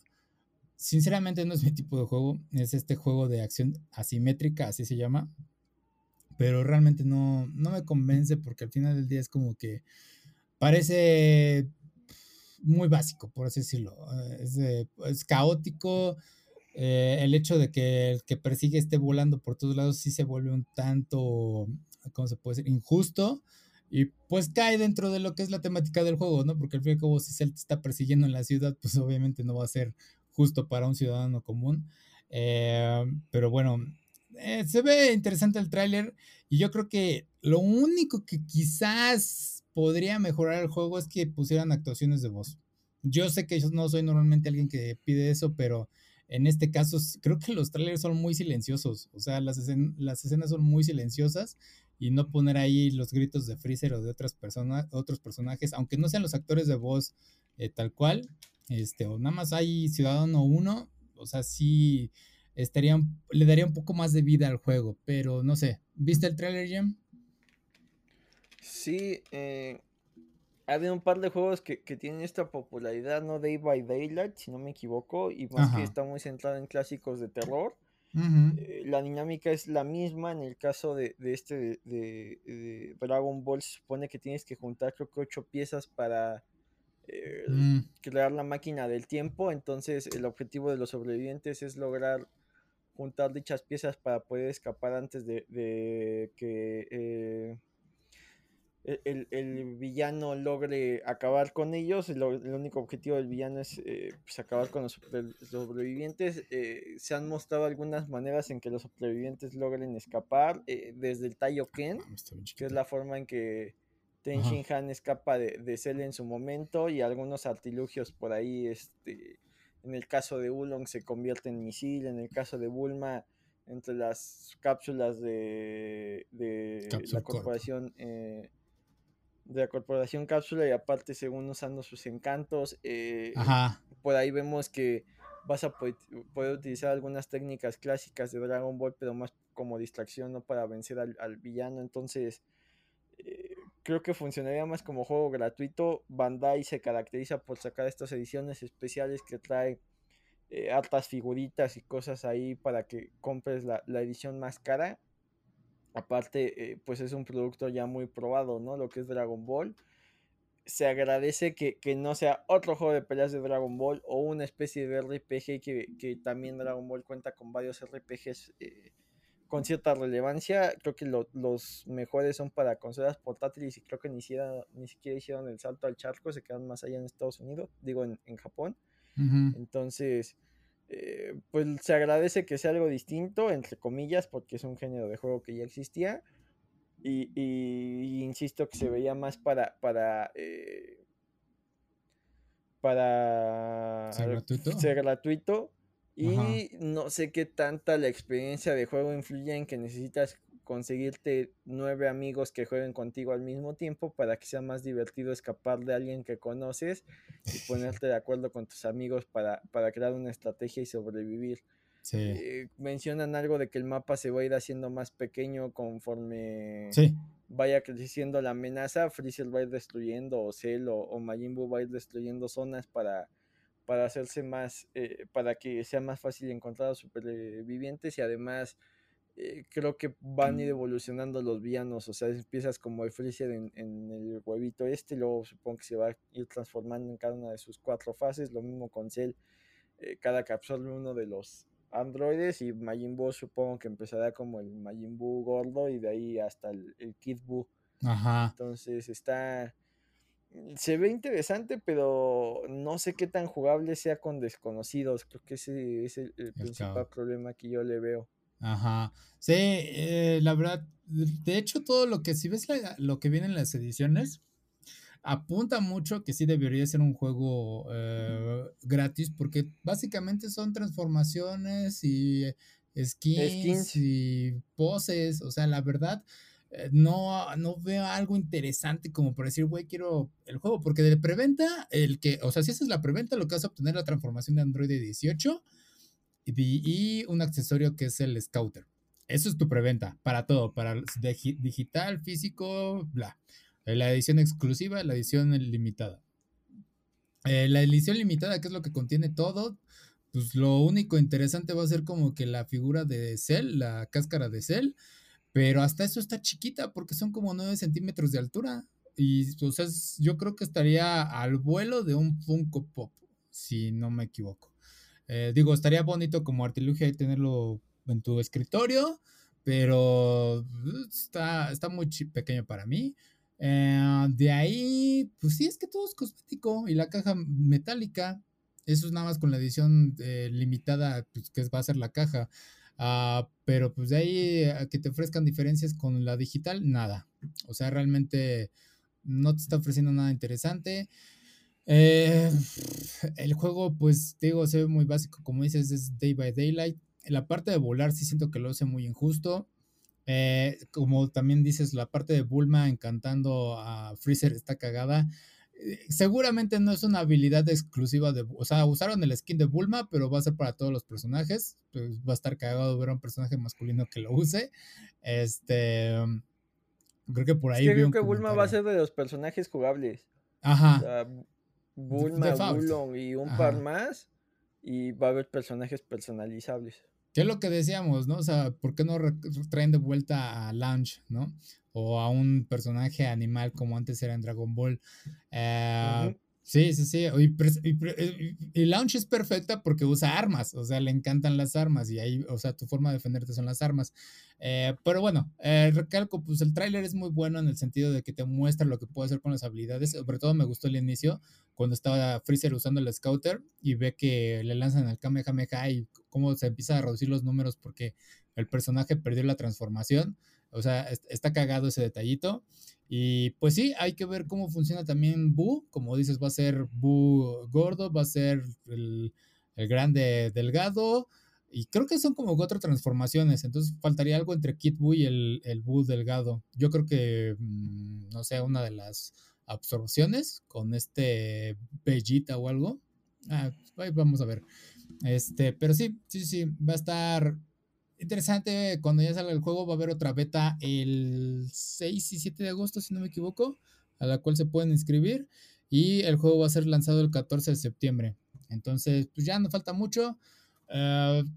S1: sinceramente no es mi tipo de juego, es este juego de acción asimétrica, así se llama, pero realmente no, no me convence porque al final del día es como que parece muy básico, por así decirlo. Eh, es, caótico. Eh, el hecho de que el que persigue esté volando por todos lados sí se vuelve un tanto, ¿cómo se puede decir? Injusto. Y pues cae dentro de lo que es la temática del juego, ¿no? Porque al fin y si se te está persiguiendo en la ciudad, pues obviamente no va a ser justo para un ciudadano común. Eh, pero bueno, se ve interesante el tráiler y yo creo que lo único que quizás podría mejorar el juego es que pusieran actuaciones de voz. Yo sé que yo no soy normalmente alguien que pide eso, pero en este caso creo que los trailers son muy silenciosos. O sea, las, las escenas son muy silenciosas y no poner ahí los gritos de Freezer o de otras personas, otros personajes, aunque no sean los actores de voz eh, tal cual, este, o nada más hay Ciudadano uno, o sea, sí estaría, le daría un poco más de vida al juego, pero no sé, ¿viste el trailer, Jim?
S2: Sí, eh, ha habido un par de juegos que, tienen esta popularidad, no Day by Daylight, si no me equivoco, y más que está muy centrado en clásicos de terror. Eh, la dinámica es la misma en el caso de, este de, Dragon Ball. Se supone que tienes que juntar creo que ocho piezas para eh, mm. crear la máquina del tiempo. Entonces el objetivo de los sobrevivientes es lograr juntar dichas piezas para poder escapar antes de, que eh, el, villano logre acabar con ellos. El, único objetivo del villano es eh, pues, acabar con los, sobrevivientes. Eh, se han mostrado algunas maneras en que los sobrevivientes logren escapar. Eh, desde el Taioken, ah, que es la forma en que Ten Shin Han escapa de, de Cell en su momento. Y algunos artilugios por ahí. Este, en el caso de Ulong se convierte en misil. En el caso de Bulma entre las cápsulas de, de la corporación de la corporación cápsula y aparte según usando sus encantos. Eh, por ahí vemos que vas a poder, utilizar algunas técnicas clásicas de Dragon Ball, pero más como distracción, no para vencer al, villano. Entonces, eh, creo que funcionaría más como juego gratuito. Bandai se caracteriza por sacar estas ediciones especiales que trae eh, hartas figuritas y cosas ahí para que compres la, la edición más cara Aparte, eh, pues es un producto ya muy probado, ¿no? Lo que es Dragon Ball. Se agradece que, no sea otro juego de peleas de Dragon Ball o una especie de RPG que, también Dragon Ball cuenta con varios RPGs eh, con cierta relevancia. Creo que los mejores son para consolas portátiles y creo que ni siquiera, ni siquiera hicieron el salto al charco, se quedan más allá en Estados Unidos, digo en, Japón. Entonces, eh, pues se agradece que sea algo distinto, entre comillas, porque es un género de juego que ya existía. Y, insisto que se veía más para para eh, para ser gratuito, y no sé qué tanta la experiencia de juego influye en que necesitas conseguirte nueve amigos que jueguen contigo al mismo tiempo para que sea más divertido escapar de alguien que conoces y ponerte de acuerdo con tus amigos para, para crear una estrategia y sobrevivir. Eh, mencionan algo de que el mapa se va a ir haciendo más pequeño conforme vaya creciendo la amenaza. Freezer va a ir destruyendo, o Cell o, o Majin Buu va a ir destruyendo zonas para, para hacerse más, eh, para que sea más fácil encontrar a supervivientes y además eh, creo que van a ir evolucionando los villanos, o sea, empiezas como el Freezer en, el huevito este, y luego supongo que se va a ir transformando en cada una de sus cuatro fases, lo mismo con Cell, eh, cada que absorbe uno de los androides y Majin Buu supongo que empezará como el Majin Buu gordo y de ahí hasta el, Kid Buu. Entonces está se ve interesante, pero no sé qué tan jugable sea con desconocidos. Creo que ese es el, principal problema que yo le veo.
S1: Ajá. Sí, eh, la verdad, de hecho, todo lo que, si ves lo que viene en las ediciones, apunta mucho que sí debería ser un juego eh, gratis, porque básicamente son transformaciones y skins, y poses. O sea, la verdad, eh, no, no veo algo interesante como para decir, güey, quiero el juego, porque de preventa, el que, o sea, si esa es la preventa, lo que vas a obtener la transformación de Android 18 y, un accesorio que es el Scouter. Eso es tu preventa para todo, para digital, físico, bla. Eh, la edición exclusiva, la edición limitada. Eh, la edición limitada, que es lo que contiene todo, pues lo único interesante va a ser como que la figura de Cell, la cáscara de Cell, pero hasta eso está chiquita porque son como 9 centímetros de altura. Y pues yo creo que estaría al vuelo de un Funko Pop, si no me equivoco. Eh, digo, estaría bonito como artilugio tenerlo en tu escritorio, pero uh, está, está muy pequeño para mí. Eh, de ahí, pues sí, es que todo es cosmético y la caja metálica. Eso es nada más con la edición eh, limitada, pues, que va a ser la caja. Ah, pero pues de ahí a que te ofrezcan diferencias con la digital, nada. O sea, realmente no te está ofreciendo nada interesante. Eh, el juego, pues digo, se ve muy básico, como dices, es Day by Daylight. La parte de volar sí siento que lo hace muy injusto. Eh, como también dices, la parte de Bulma encantando a Freezer está cagada. Eh, seguramente no es una habilidad exclusiva de, o sea, usaron el skin de Bulma, pero va a ser para todos los personajes. Pues va a estar cagado ver a un personaje masculino que lo use. Este, creo que por ahí.
S2: creo que Bulma va a ser de los personajes jugables. Ajá. Bulma, Bulon y un par más. Y va a haber personajes personalizables.
S1: ¿Qué es lo que decíamos, no? O sea, ¿por qué no traen de vuelta a Launch, no? O a un personaje animal como antes era en Dragon Ball. Eh, Sí, sí, sí. Y, Launch es perfecta porque usa armas, o sea, le encantan las armas y ahí, o sea, tu forma de defenderte son las armas. Eh, pero bueno, eh, recalco, pues el tráiler es muy bueno en el sentido de que te muestra lo que puede hacer con las habilidades. Sobre todo me gustó el inicio, cuando estaba Freezer usando el Scouter y ve que le lanzan al Kamehameha y cómo se empieza a reducir los números porque el personaje perdió la transformación. O sea, está cagado ese detallito. Y pues sí, hay que ver cómo funciona también Boo. Como dices, va a ser Boo gordo, va a ser el, grande delgado. Y creo que son como cuatro transformaciones. Entonces faltaría algo entre Kid Boo y el, el Boo delgado. Yo creo que, mm, no sé, una de las absorciones con este Bellita o algo. Ah, vamos a ver. Este, pero sí, sí, sí, va a estar interesante, cuando ya salga el juego va a haber otra beta el 6 y 7 de agosto, si no me equivoco, a la cual se pueden inscribir. Y el juego va a ser lanzado el 14 de septiembre. Entonces, pues ya no falta mucho. Uh,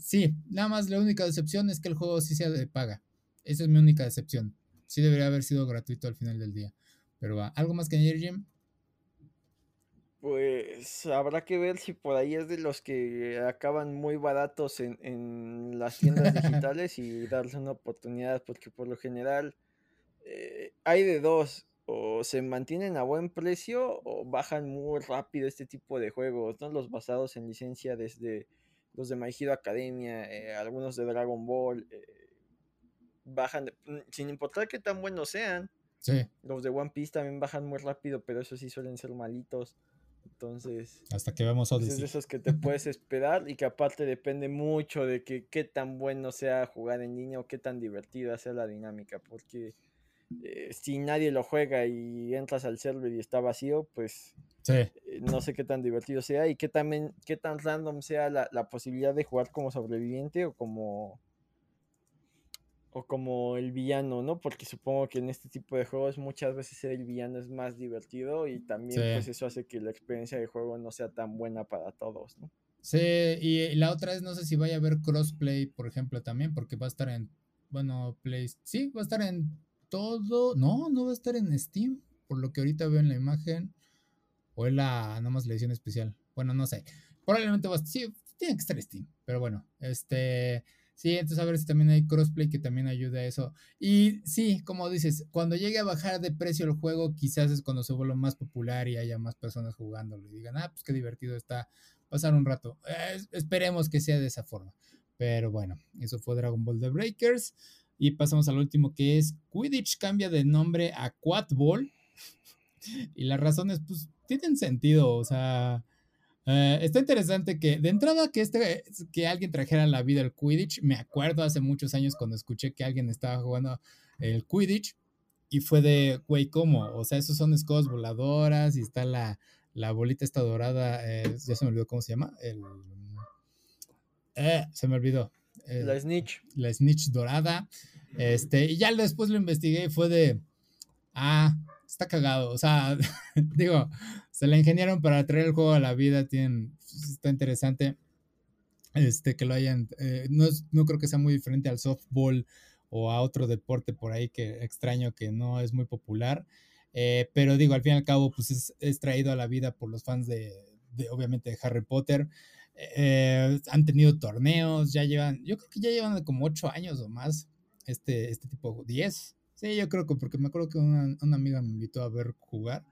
S1: sí, nada más la única decepción es que el juego sí sea de paga. Esa es mi única decepción. Sí debería haber sido gratuito al final del día. Pero va, ¿algo más que añadir, Jim?
S2: Pues habrá que ver si por ahí es de los que acaban muy baratos en, las tiendas digitales y darles una oportunidad, porque por lo general eh, hay de dos, o se mantienen a buen precio o bajan muy rápido este tipo de juegos, ¿no? Los basados en licencia desde los de My Hero Academia, eh, algunos de Dragon Ball, eh, bajan, mm, sin importar qué tan buenos sean. Los de One Piece también bajan muy rápido, pero esos sí suelen ser malitos. Entonces.
S1: Hasta que vemos Odyssey.
S2: Es de esos que te puedes esperar y que aparte depende mucho de que qué tan bueno sea jugar en línea o qué tan divertida sea la dinámica. Porque eh, si nadie lo juega y entras al server y está vacío, pues. Eh, no sé qué tan divertido sea y qué, también, qué tan random sea la, la posibilidad de jugar como sobreviviente o como o como el villano, ¿no? Porque supongo que en este tipo de juegos muchas veces ser el villano es más divertido y también pues eso hace que la experiencia de juego no sea tan buena para todos, ¿no?
S1: Sí, y la otra es no sé si vaya a haber crossplay, por ejemplo, también, porque va a estar en, bueno, Play, sí, va a estar en todo, no, no va a estar en Steam, por lo que ahorita veo en la imagen, o en la, nomás la edición especial, bueno, no sé, probablemente va a, sí, tiene que estar Steam, pero bueno, este... Sí, entonces a ver si también hay crossplay que también ayude a eso. Y sí, como dices, cuando llegue a bajar de precio el juego, quizás es cuando se vuelva más popular y haya más personas jugándolo y digan, ah, pues qué divertido está pasar un rato. esperemos que sea de esa forma. Pero bueno, eso fue Dragon Ball The Breakers. Y pasamos al último que es Quidditch cambia de nombre a Quad Ball. y las razones, pues, tienen sentido. O sea, eh, está interesante que de entrada que, este, que alguien trajera la vida el Quidditch. Me acuerdo hace muchos años cuando escuché que alguien estaba jugando el Quidditch. Y fue de, güey, ¿cómo? O sea, esos son escobas voladoras y está la, la bolita esta dorada. Eh, ya se me olvidó cómo se llama. El, eh, se me olvidó.
S2: la Snitch.
S1: La Snitch dorada. Este, y ya después lo investigué y fue de, ah, está cagado. O sea, digo, se la ingeniaron para traer el juego a la vida. Tienen, pues, está interesante. Este, que lo hayan, eh, no, no creo que sea muy diferente al softball o a otro deporte por ahí que extraño que no es muy popular. Eh, pero digo, al fin y al cabo, pues es, traído a la vida por los fans de, de obviamente, de Harry Potter. Eh, han tenido torneos, ya llevan, yo creo que ya llevan como ocho años o más este, este tipo, 10. Sí, yo creo que porque me acuerdo que una, una amiga me invitó a ver jugar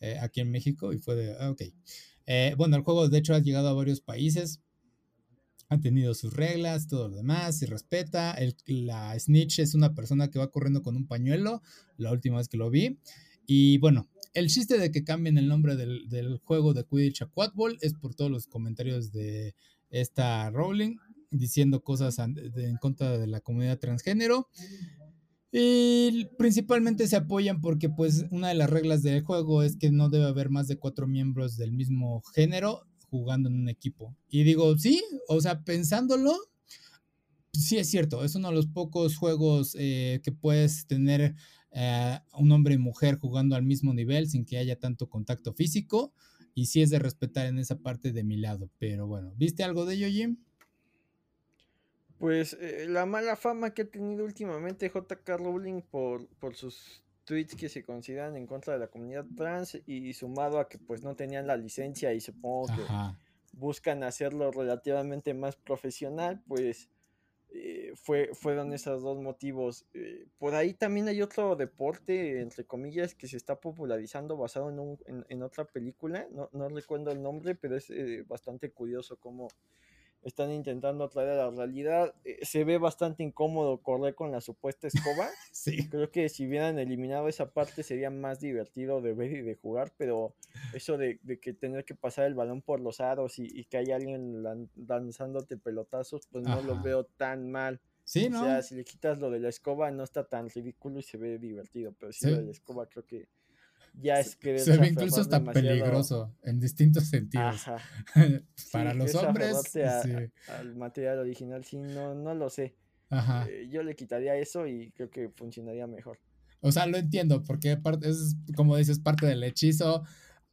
S1: eh, aquí en México y fue de, ah, ok. Eh, bueno, el juego de hecho ha llegado a varios países, ha tenido sus reglas, todo lo demás, se respeta. El, la Snitch es una persona que va corriendo con un pañuelo, la última vez que lo vi. Y bueno, el chiste de que cambien el nombre del, del juego de Quidditch a Quadball es por todos los comentarios de esta Rowling diciendo cosas en contra de la comunidad transgénero. Y principalmente se apoyan porque pues una de las reglas del juego es que no debe haber más de cuatro miembros del mismo género jugando en un equipo. Y digo, sí, o sea, pensándolo, sí es cierto, es uno de los pocos juegos eh, que puedes tener eh, un hombre y mujer jugando al mismo nivel sin que haya tanto contacto físico. Y sí es de respetar en esa parte de mi lado. Pero bueno, ¿viste algo de ello, Jim?
S2: Pues eh, la mala fama que ha tenido últimamente JK Rowling por, por sus tweets que se consideran en contra de la comunidad trans y sumado a que pues no tenían la licencia y supongo que buscan hacerlo relativamente más profesional, pues eh, fue, fueron esos dos motivos. Eh, por ahí también hay otro deporte, entre comillas, que se está popularizando basado en, un, en, otra película, no, no, recuerdo el nombre, pero es bastante curioso cómo están intentando traer a la realidad. Eh, se ve bastante incómodo correr con la supuesta escoba.
S1: sí.
S2: Creo que si hubieran eliminado esa parte sería más divertido de ver y de jugar, pero eso de, que tener que pasar el balón por los aros y, que hay alguien lanzándote pelotazos, pues no lo veo tan mal.
S1: Sí, ¿no?
S2: O sea, si le quitas lo de la escoba no está tan ridículo y se ve divertido, pero si lo de la escoba creo que ya es que
S1: se ve incluso hasta peligroso en distintos sentidos. Para los hombres.
S2: Al material original, sí, no, no lo sé. Eh, yo le quitaría eso y creo que funcionaría mejor.
S1: O sea, lo entiendo, porque es, como dices, parte del hechizo.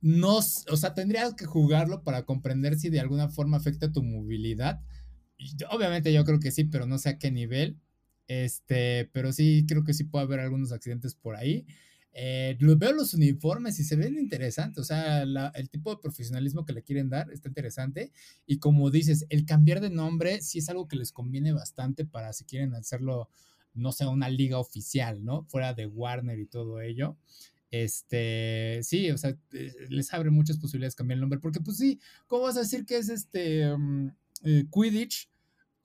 S1: No, o sea, tendrías que jugarlo para comprender si de alguna forma afecta tu movilidad. obviamente yo creo que sí, pero no sé a qué nivel. Este, pero sí creo que sí puede haber algunos accidentes por ahí. Eh, veo los uniformes y se ven interesantes, o sea, el tipo de profesionalismo que le quieren dar está interesante y como dices, el cambiar de nombre sí es algo que les conviene bastante para si quieren hacerlo, no sé, una liga oficial, ¿no? Fuera de Warner y todo ello. Este, sí, o sea, eh, les abre muchas posibilidades cambiar el nombre, porque pues sí, ¿cómo vas a decir que es este mm, eh, Quidditch?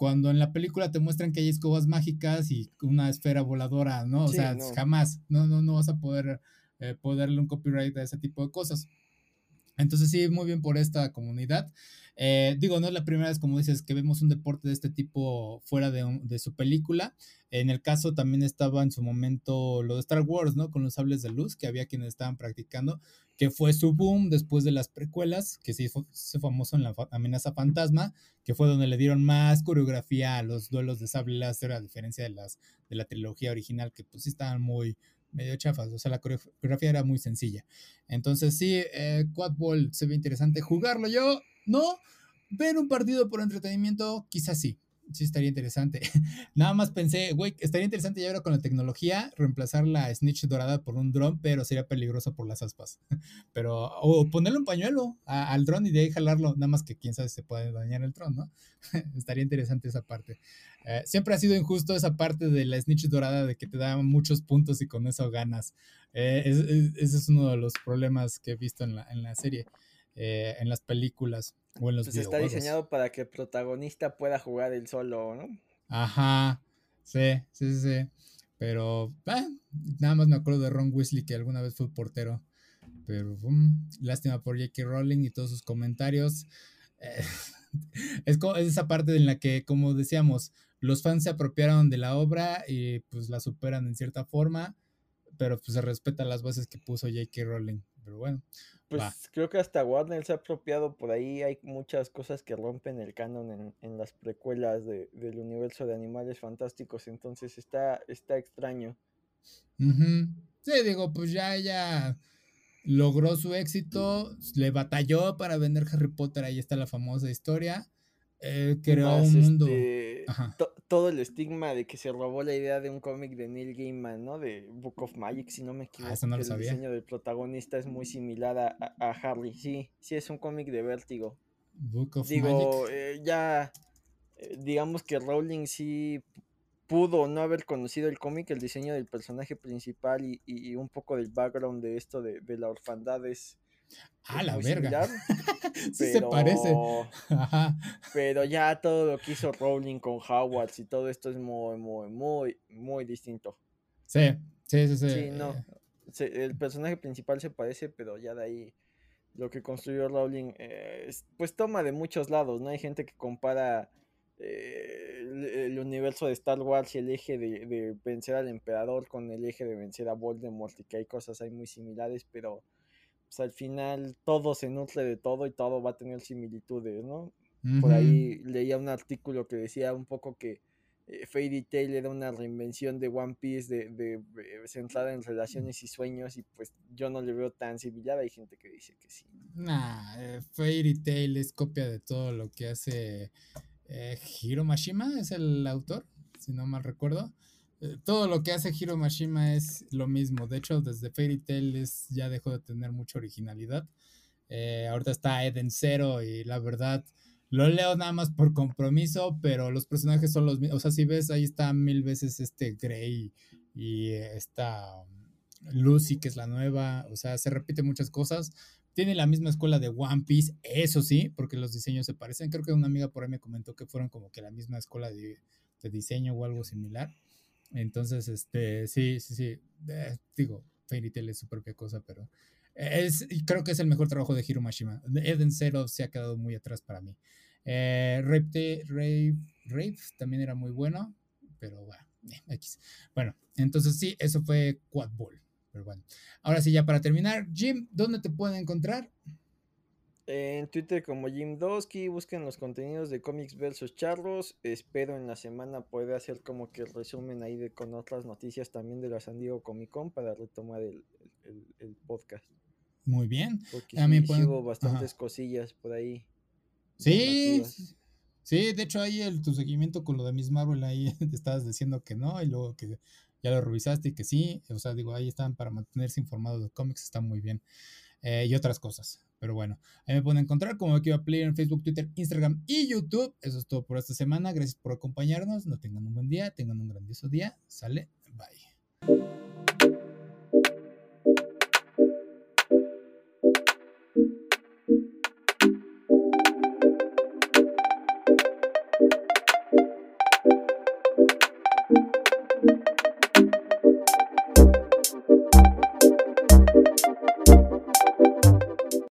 S1: Cuando en la película te muestran que hay escobas mágicas y una esfera voladora, ¿no? O sea, jamás, no, no, no vas a poder eh, ponerle un copyright a ese tipo de cosas. Entonces sí, muy bien por esta comunidad. Eh, digo, no es la primera vez, como dices, que vemos un deporte de este tipo fuera de, su película. En el caso también estaba en su momento lo de Star Wars, ¿no? Con los sables de luz, que había quienes estaban practicando, que fue su boom después de las precuelas, que se hizo, famoso en la amenaza fantasma, que fue donde le dieron más coreografía a los duelos de sable láser, a diferencia de, las, de la trilogía original, que pues sí estaban muy, medio chafas, o sea, la coreografía era muy sencilla. Entonces sí, eh, Quad Ball se ve interesante jugarlo yo, ¿no? Ver un partido por entretenimiento, quizás sí. Sí estaría interesante. Nada más pensé, güey, estaría interesante ya ahora con la tecnología reemplazar la snitch dorada por un dron, pero sería peligroso por las aspas. Pero, o ponerle un pañuelo al dron y de ahí jalarlo, nada más que quién sabe si se puede dañar el dron, ¿no? estaría interesante esa parte. Eh, siempre ha sido injusto esa parte de la snitch dorada de que te da muchos puntos y con eso ganas. Eh, ese es uno de los problemas que he visto en la, en la serie. Eh, en las películas o en los pues
S2: está diseñado para que el protagonista pueda jugar él solo, ¿no?
S1: Ajá, sí, sí, sí. Pero eh, nada más me acuerdo de Ron Weasley que alguna vez fue portero. Pero lástima por J.K. Rowling y todos sus comentarios. Eh, es, es esa parte en la que, como decíamos, los fans se apropiaron de la obra y pues la superan en cierta forma, pero pues se respetan las bases que puso J.K. Rowling. Pero bueno,
S2: pues creo que hasta Warner se ha apropiado por ahí. Hay muchas cosas que rompen el canon en, las precuelas del universo de animales fantásticos. Entonces está, está extraño.
S1: Sí, digo, pues ya ella logró su éxito. Le batalló para vender Harry Potter. Ahí está la famosa historia. Eh, creó un mundo.
S2: Este, todo el estigma de que se robó la idea de un cómic de Neil Gaiman, ¿no? De Book of Magic, si no me ah, equivoco. el diseño del protagonista es muy similar a, Harry. Sí, sí, es un cómic de vértigo. Book of Digo, eh, ya, eh, digamos que Rowling sí pudo no haber conocido el cómic, el diseño del personaje principal y, un poco del background de esto de, de la orfandad es
S1: Ah, la verga. sí se parece.
S2: Pero ya todo lo que hizo Rowling con Howard y todo esto es muy, muy, muy, muy distinto.
S1: Sí, sí, sí, sí.
S2: sí no. el personaje principal se parece, pero ya de ahí lo que construyó Rowling, eh, pues toma de muchos lados, ¿no? Hay gente que compara eh, el, universo de Star Wars y el eje de, de, vencer al emperador con el eje de vencer a Voldemort y que hay cosas ahí muy similares, pero pues al final todo se nutre de todo y todo va a tener similitudes, ¿no? Por ahí leía un artículo que decía un poco que eh, Fairy Tail era una reinvención de One Piece de, de, eh, centrada en relaciones y sueños y pues yo no le veo tan similar, hay gente que dice que sí.
S1: Nah, eh, Fairy Tail es copia de todo lo que hace Hiro Mashima, es el autor, si no mal recuerdo. Eh, todo lo que hace Hiro Mashima es lo mismo. De hecho, desde Fairy Tail ya dejó de tener mucha originalidad. Eh, ahorita está Eden Zero y la verdad lo leo nada más por compromiso, pero los personajes son los mismos. O sea, si ves, ahí está mil veces este Grey y esta um, Lucy, que es la nueva. O sea, se repite muchas cosas. Tiene la misma escuela de One Piece, eso sí, porque los diseños se parecen. Creo que una amiga por ahí me comentó que fueron como que la misma escuela de diseño o algo similar. Entonces, este, sí, sí, sí. Eh, digo, Fairy Tail es su propia cosa, pero es, creo que es el mejor trabajo de Hiro Mashima. Eden Zero se ha quedado muy atrás para mí. Eh, Rape, también era muy bueno, pero bueno, eh, Bueno, entonces sí, eso fue Quad Ball. Pero bueno, ahora sí, ya para terminar, Jim, ¿dónde te pueden encontrar?
S2: En Twitter como Jim Dosky, busquen los contenidos de Comics versus Charlos. Espero en la semana poder hacer como que el resumen ahí de con otras noticias también de la San Diego Comic Con para retomar el, podcast.
S1: Muy bien.
S2: Porque También sí, bastantes cosillas por ahí.
S1: Sí, sí, de hecho ahí el, tu seguimiento con lo de Miss Marvel, ahí te estabas diciendo que no, y luego que ya lo revisaste y que sí, o sea, digo, ahí están para mantenerse informados de cómics, está muy bien. Eh, y otras cosas. Pero bueno, ahí me pueden encontrar como aquí a Player en Facebook, Twitter, Instagram y YouTube. Eso es todo por esta semana. Gracias por acompañarnos. No tengan un buen día, tengan un grandioso día. Sale, bye.